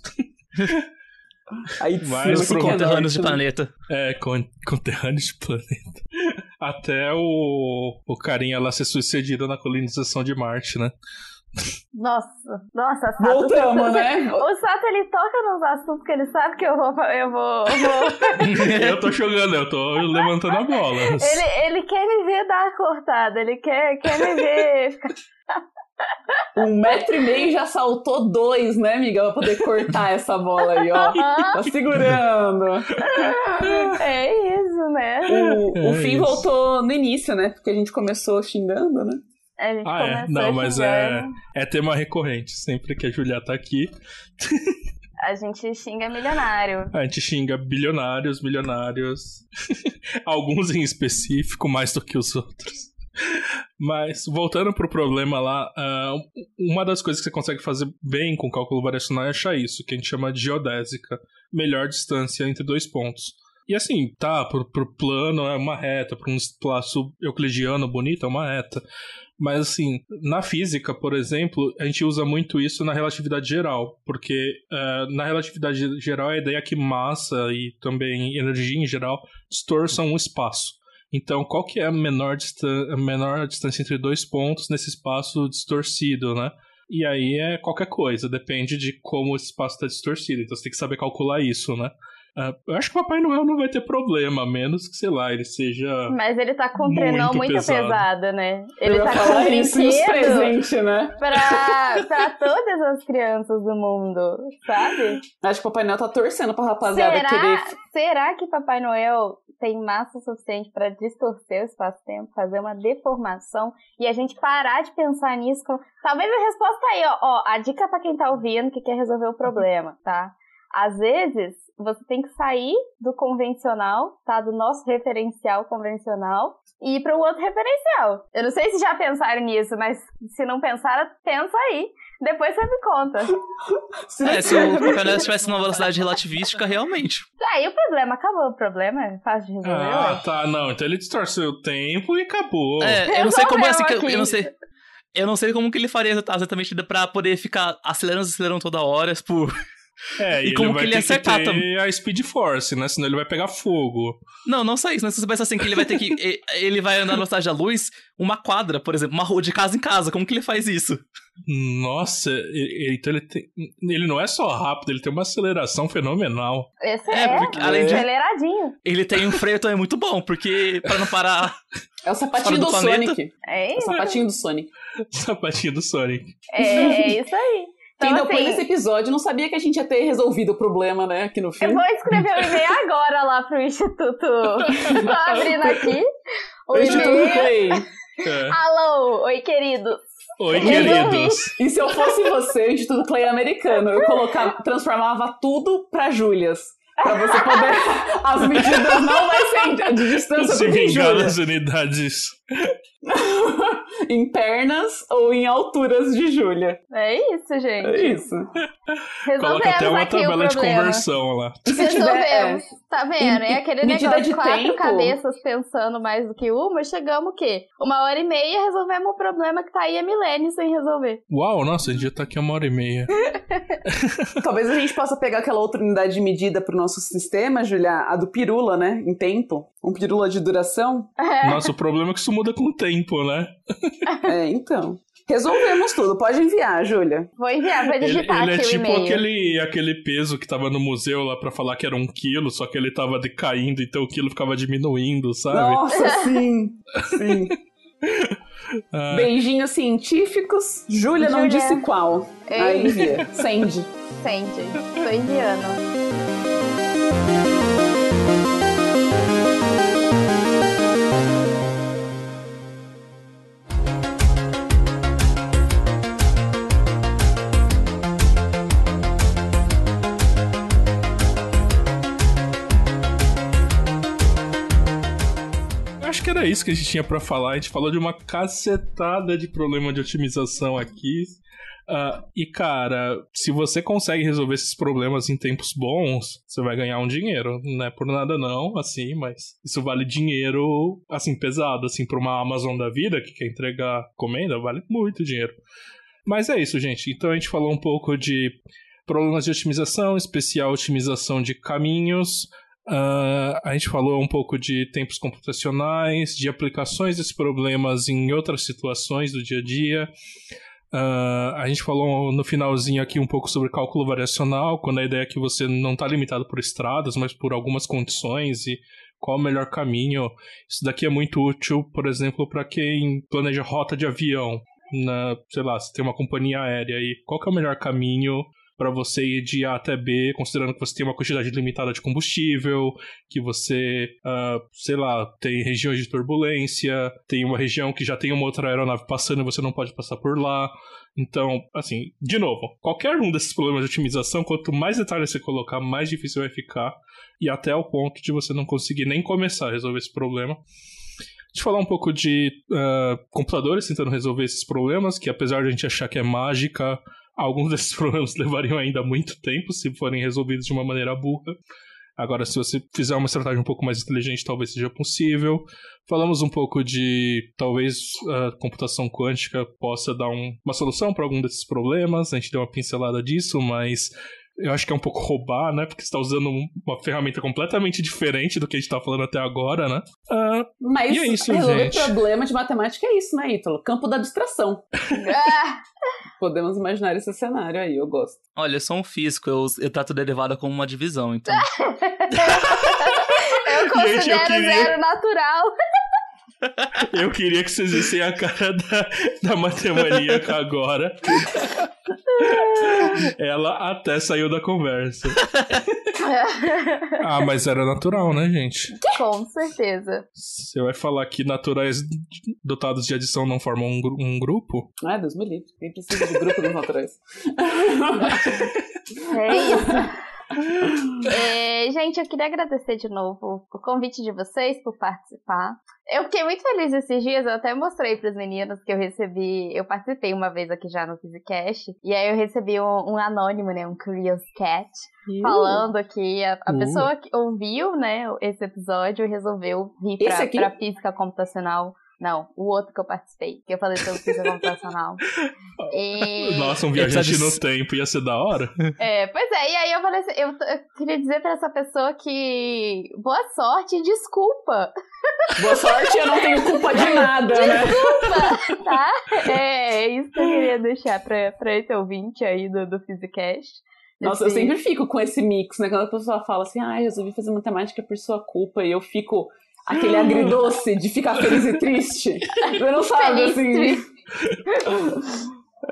Aí é Conterrâneos de né? planeta. É, con conterrâneos de planeta. Até o, o carinha lá ser sucedido na colonização de Marte, né? Nossa, nossa, Sato. Voltamos, né? O Sato, ele toca nos assuntos que ele sabe que eu vou... Eu vou, eu vou... eu tô jogando, eu tô levantando a bola. ele, ele quer me ver dar a cortada, ele quer, quer me ver... Um metro e meio já saltou dois, né, amiga? Pra poder cortar essa bola aí, ó. Tá segurando. É isso, né? O, É o fim isso. voltou no início, né? Porque a gente começou xingando, né? A gente Ah, é? Não, mas é, é tema recorrente. Sempre que a Julia tá aqui, A gente xinga milionário. a gente xinga bilionários, milionários. Alguns em específico, mais do que os outros. Mas, voltando pro problema lá, ah, uma das coisas que você consegue fazer bem com cálculo variacional é achar isso, que a gente chama de geodésica. Melhor distância entre dois pontos. E assim, tá, pro, pro plano é uma reta, para um espaço euclidiano bonito é uma reta. Mas assim, na física, por exemplo, a gente usa muito isso na relatividade geral, porque eh, na relatividade geral a ideia é que massa e também energia em geral distorçam o espaço. Então, qual que é a menor, a menor distância entre dois pontos nesse espaço distorcido, né? E aí é qualquer coisa, depende de como esse espaço está distorcido. Então você tem que saber calcular isso, né? Ah, eu acho que o Papai Noel não vai ter problema, a menos que, sei lá, ele seja. Mas ele tá com um trenó Muito muito pesado. pesado, né? Eu Ele ia tá com um e brinquedo presentes, né? pra, pra todas as crianças do mundo, sabe? Acho que o Papai Noel tá torcendo pra rapaziada Será, querer. será que Papai Noel tem massa suficiente pra distorcer o espaço-tempo, fazer uma deformação e a gente parar de pensar nisso? com- Talvez a resposta aí, ó, ó. A dica pra quem tá ouvindo que quer resolver o problema, tá? Às vezes, você tem que sair do convencional, tá? Do nosso referencial convencional e ir para um outro referencial. Eu não sei se já pensaram nisso, mas se não pensaram, pensa aí. Depois você me conta. Se É, se o Papai Noel estivesse numa velocidade relativística, realmente. Aí o problema acabou. O problema é fácil de resolver. Ah, ué. tá, não. Então ele distorceu o tempo e acabou. É, eu não sei como é assim, que- Resolveu eu não sei. Eu não sei como que ele faria exatamente pra poder ficar acelerando e acelerando toda hora, por... É, E como que ele ia acertar ter também? a Speed Force, né? Senão ele vai pegar fogo. Não, não só isso, né? Se você pensa assim que ele vai ter que. ele vai andar na velocidade da luz, uma quadra, por exemplo, uma rua de casa em casa. Como que ele faz isso? Nossa, e- e- então ele tem. Ele não é só rápido, ele tem uma aceleração fenomenal. Esse É, é, porque além de- aceleradinho. Ele tem um freio também muito bom, porque pra não parar. É o sapatinho do do. Sonic. É É o isso. sapatinho do Sonic. Sapatinho do Sonic. É, é isso aí. Quem Então, deu play assim, nesse episódio não sabia que a gente ia ter resolvido o problema, né? Aqui no fim. eu vou escrever o e-mail agora lá pro Instituto. Tô abrindo aqui. O Instituto e-mail. Play. É. Alô, oi querido. Oi, queridos. E se eu fosse você, o Instituto Clay americano, eu colocava, transformava tudo pra Júlias. Pra você poder. As medidas não vai ser de distância Se do que vingar Júlia. das unidades. em pernas ou em alturas de Júlia. É isso, gente. É isso. Coloca até Resolvemos uma tabela de conversão lá. Se. Resolvemos. Tá vendo? É aquele negócio de quatro tempo. cabeças pensando mais do que uma. Chegamos o quê? Uma hora e meia resolvemos o problema que tá aí há milênios sem resolver. Uau, nossa, a gente já tá aqui uma hora e meia. é, talvez a gente possa pegar aquela outra unidade de medida pro nosso sistema, Júlia, a do pirula, né? Em tempo. Um pirula de duração. Nossa, o problema é que isso muda com o tempo, né? É, então. Resolvemos tudo. Pode enviar, Júlia. Vou enviar, vou Ele, digitar ele é aqui o tipo e-mail. aquele, aquele peso que tava no museu lá pra falar que era um quilo, só que ele tava decaindo, então o quilo ficava diminuindo, sabe? Nossa, sim. Sim. Ah, Beijinhos científicos. Júlia não disse qual. Ei. Aí envia. Sende. Sente. Tô enviando. Era isso que a gente tinha pra falar. A gente falou de uma cacetada de problema de otimização aqui. Ah, e cara, se você consegue resolver esses problemas em tempos bons, você vai ganhar um dinheiro. Não é por nada não, assim, mas isso vale dinheiro, assim, pesado, assim, pra uma Amazon da vida que quer entregar comenda, vale muito dinheiro. Mas é isso, gente. Então a gente falou um pouco de problemas de otimização, especial otimização de caminhos. Ah, a gente falou um pouco de tempos computacionais, de aplicações desses problemas em outras situações do dia a dia. Ah, a gente falou no finalzinho aqui um pouco sobre cálculo variacional, quando a ideia é que você não está limitado por estradas, mas por algumas condições e qual o melhor caminho. Isso daqui é muito útil, por exemplo, para quem planeja rota de avião. Na, sei lá, se tem uma companhia aérea aí, qual é o melhor caminho para você ir de A até B, considerando que você tem uma quantidade limitada de combustível, que você, ah, sei lá, tem regiões de turbulência, tem uma região que já tem uma outra aeronave passando e você não pode passar por lá. Então, assim, de novo, qualquer um desses problemas de otimização, quanto mais detalhes você colocar, mais difícil vai ficar, e até o ponto de você não conseguir nem começar a resolver esse problema. Deixa eu falar um pouco de ah, computadores tentando resolver esses problemas, que apesar de a gente achar que é mágica, alguns desses problemas levariam ainda muito tempo se forem resolvidos de uma maneira burra. Agora, se você fizer uma estratégia um pouco mais inteligente, talvez seja possível. Falamos um pouco de talvez a computação quântica possa dar um- uma solução para algum desses problemas. A gente deu uma pincelada disso, mas eu acho que é um pouco roubar, né? Porque você está usando um- uma ferramenta completamente diferente do que a gente está falando até agora, né? Ah, Mas E é isso, resolver gente. problema de matemática é isso, né, Ítalo? Campo da abstração. Ah, Podemos imaginar esse cenário aí, eu gosto. Olha, eu sou um físico, eu, eu trato derivada como uma divisão, então. eu considero Gente, eu queria- zero natural. Eu queria que vocês vissem a cara da, da matemaníaca agora. Ela até saiu da conversa. Ah, mas era natural, né, gente? Com certeza. Você vai falar que naturais dotados de adição não formam um, gru- um grupo? Ai, Deus me livre. Quem precisa de grupo dos naturais? É isso. É, gente, eu queria agradecer de novo o convite de vocês por participar. Eu fiquei muito feliz esses dias, eu até mostrei para os meninos que eu recebi. Eu participei uma vez aqui já no Physicast, e aí eu recebi um, um anônimo, né? Um Curious Cat, falando que a, a Uh. pessoa que ouviu, né, esse episódio resolveu vir pra física computacional. Não, o outro que eu participei, que eu falei sobre física computacional. E... Nossa, um viajante no tempo ia ser da hora. É, pois é, e aí eu falei assim, eu, eu queria dizer pra essa pessoa que boa sorte e desculpa, Boa sorte, eu não tenho culpa de nada, né? desculpa, tá? É, é isso que eu queria deixar pra, pra esse ouvinte aí do, do Physicast. Nossa, eu sempre fico com esse mix, né? Quando a pessoa fala assim, ah, resolvi fazer matemática por sua culpa, e eu fico aquele agridoce de ficar feliz e triste. Eu não sabe, Feliz, assim. triste.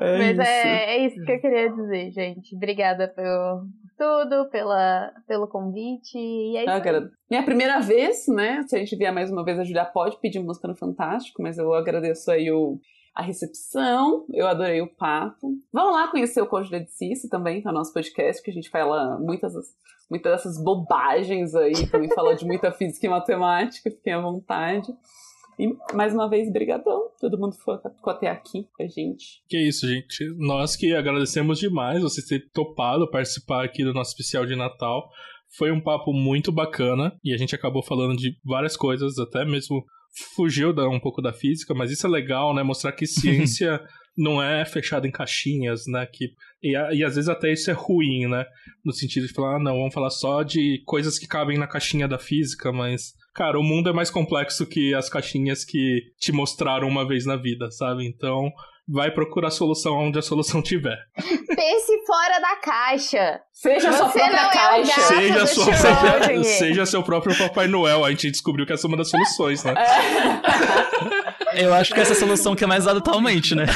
É Mas isso. é, é isso que eu queria dizer, gente. Obrigada por tudo, pela, pelo convite. E é isso. Ah, cara, minha primeira vez, né? Se a gente vier mais uma vez, a Julia pode pedir música no Fantástico, mas eu agradeço aí o, a recepção, eu adorei o papo. Vamos lá conhecer o Cônjuge Cici também, que é o nosso podcast, que a gente fala muitas, muitas dessas bobagens aí, também fala de muita física e matemática, fiquem à vontade. E, mais uma vez, brigadão. Todo mundo ficou até aqui com a gente. Que isso, gente. Nós que agradecemos demais vocês terem topado participar aqui do nosso especial de Natal. Foi um papo muito bacana e a gente acabou falando de várias coisas, até mesmo fugiu da, um pouco da física, mas isso é legal, né? Mostrar que ciência não é fechada em caixinhas, né? Que, e, e às vezes até isso é ruim, né? No sentido de falar, ah, não, vamos falar só de coisas que cabem na caixinha da física, mas, cara, o mundo é mais complexo que as caixinhas que te mostraram uma vez na vida, sabe? Então, vai procurar solução onde a solução tiver. Pense fora da caixa. Seja a sua Você própria não é o caixa. gato Seja, sua própria, seja seu próprio Papai Noel. A gente descobriu que essa é uma das soluções, né? Eu acho que essa é a solução que é mais dada atualmente, né?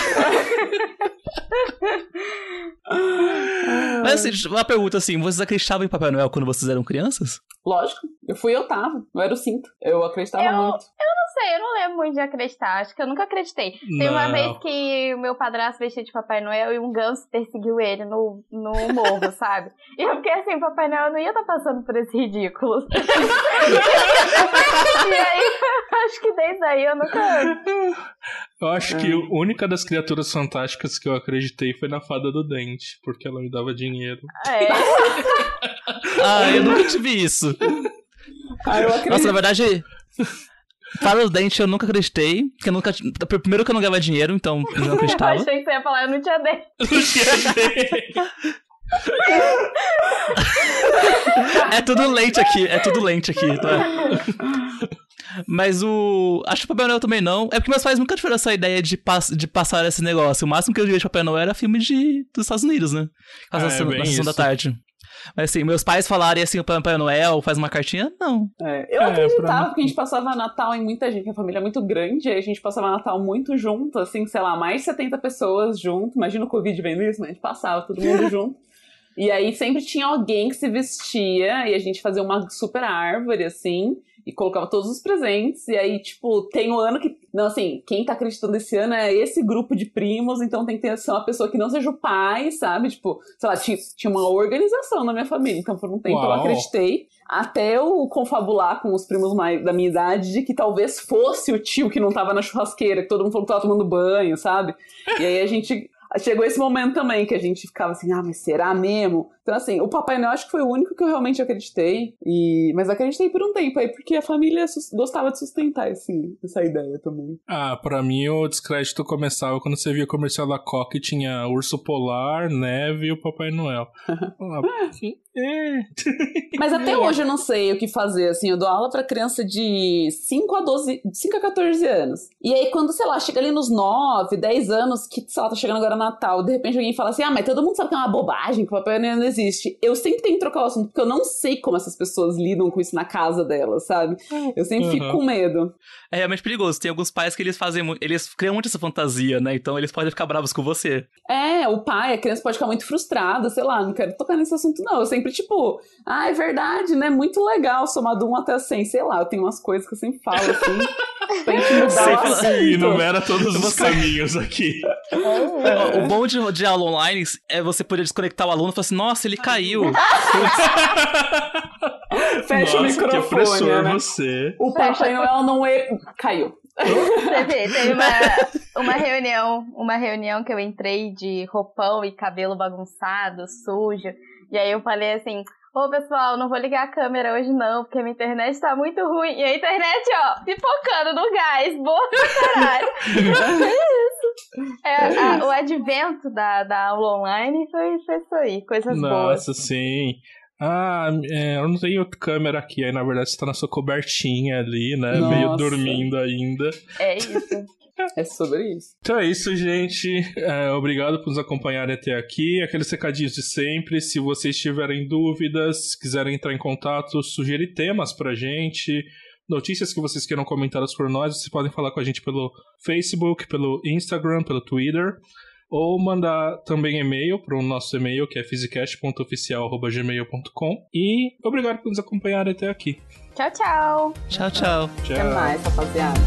Mas assim, uma pergunta assim, vocês acreditavam em Papai Noel quando vocês eram crianças? Lógico, eu fui eu tava, eu era o cinto. Eu acreditava Eu- muito. Não sei, eu não lembro muito de acreditar. Acho que eu nunca acreditei. Tem uma vez que o meu padrasto vestiu de Papai Noel e um ganso perseguiu ele no, no morro, sabe? E eu fiquei assim, Papai Noel não ia estar passando por esse ridículo. e aí, acho que desde aí eu nunca. Eu acho que a única das criaturas fantásticas que eu acreditei foi na Fada do Dente, porque ela me dava dinheiro. É, Ah, eu nunca tive isso. Ah, eu acredito. Nossa, na verdade, para o dente eu nunca acreditei. Porque eu nunca. Primeiro que eu não ganhava dinheiro, então eu não eu acreditava. achei que você ia falar, eu não tinha dente. É tudo lente aqui, é tudo lente aqui, tá? Mas o. Acho que o Papai Noel também não. É porque meus pais nunca tiveram essa ideia de, pass... de passar esse negócio. O máximo que eu via de Papai Noel era filme de... dos Estados Unidos, né? Ah, Na é na sessão da tarde. Mas assim, meus pais falarem assim, o Papai Noel faz uma cartinha? Não. É, eu É, acreditava pra porque a gente passava Natal em muita gente, a família é muito grande, aí a gente passava Natal muito junto, assim, sei lá, mais de 70 pessoas junto. Imagina o Covid vendo isso, né? A gente passava todo mundo junto. E aí sempre tinha alguém que se vestia e a gente fazia uma super árvore, assim, e colocava todos os presentes. E aí, tipo, tem um ano que. Não, assim, quem tá acreditando esse ano é esse grupo de primos, então tem que ter ser uma pessoa que não seja o pai, sabe? Tipo, sei lá, tinha, tinha uma organização na minha família. Então, por um tempo eu Uau. acreditei. Até eu confabular com os primos mais da minha idade de que talvez fosse o tio que não tava na churrasqueira, que todo mundo falou que tava tomando banho, sabe? E aí a gente. Chegou esse momento também que a gente ficava assim, ah, mas será mesmo? Então, assim, o Papai Noel acho que foi o único que eu realmente acreditei. E... Mas acreditei por um tempo aí, porque a família gostava de sustentar esse... essa ideia também. Ah, pra mim o descrédito começava quando você via comercial da Coca e tinha urso polar, neve e o Papai Noel. Ah, é. Mas até hoje eu não sei o que fazer, assim, eu dou aula pra criança de 5 a 12, de 5 a 14 anos. E aí quando, sei lá, chega ali nos 9, 10 anos, que, sei lá, tá chegando agora Natal, de repente alguém fala assim, ah, mas todo mundo sabe que é uma bobagem, que o Papai Noel não existe. Eu sempre tenho que trocar o assunto, porque eu não sei como essas pessoas lidam com isso na casa delas, sabe? Eu sempre fico Uhum. com medo. É realmente perigoso. Tem alguns pais que eles fazem muito. Eles criam muito essa fantasia, né? Então eles podem ficar bravos com você. É, o pai, a criança pode ficar muito frustrada, sei lá, não quero tocar nesse assunto, não. Eu sempre, tipo, ah, é verdade, né? Muito legal, somar do 1 até 100, sei lá, eu tenho umas coisas que eu sempre falo, assim, pra gente mudar Sei o assunto. Enumera todos os caminhos aqui. O bom de, de aula online é você poder desconectar o aluno e falar assim: nossa, ele caiu. Fecha o Nossa, que microfone, opressor né? você. O Papai Noel não é... Caiu. Teve, teve uma, uma reunião, uma reunião que eu entrei de roupão e cabelo bagunçado, sujo. E aí eu falei assim, ô pessoal, não vou ligar a câmera hoje não, porque a minha internet tá muito ruim. E a internet, ó, pipocando no gás, boa pra caralho. é isso. É, a- o advento da, da aula online foi, foi isso aí, coisas boas. Nossa, sim. Ah, é, eu não tenho câmera aqui, aí na verdade você tá na sua cobertinha ali, né? Nossa. Meio dormindo ainda. É isso. É sobre isso. Então é isso, gente. É, obrigado por nos acompanharem até aqui. Aqueles recadinhos de sempre. Se vocês tiverem dúvidas, quiserem entrar em contato, sugerir temas pra gente, notícias que vocês queiram comentadas por nós, vocês podem falar com a gente pelo Facebook, pelo Instagram, pelo Twitter. Ou mandar também e-mail para o nosso e-mail, que é physicast.oficial.gmail.com. E obrigado por nos acompanharem até aqui. Tchau, tchau. Tchau, tchau. Tchau. Até mais, rapaziada.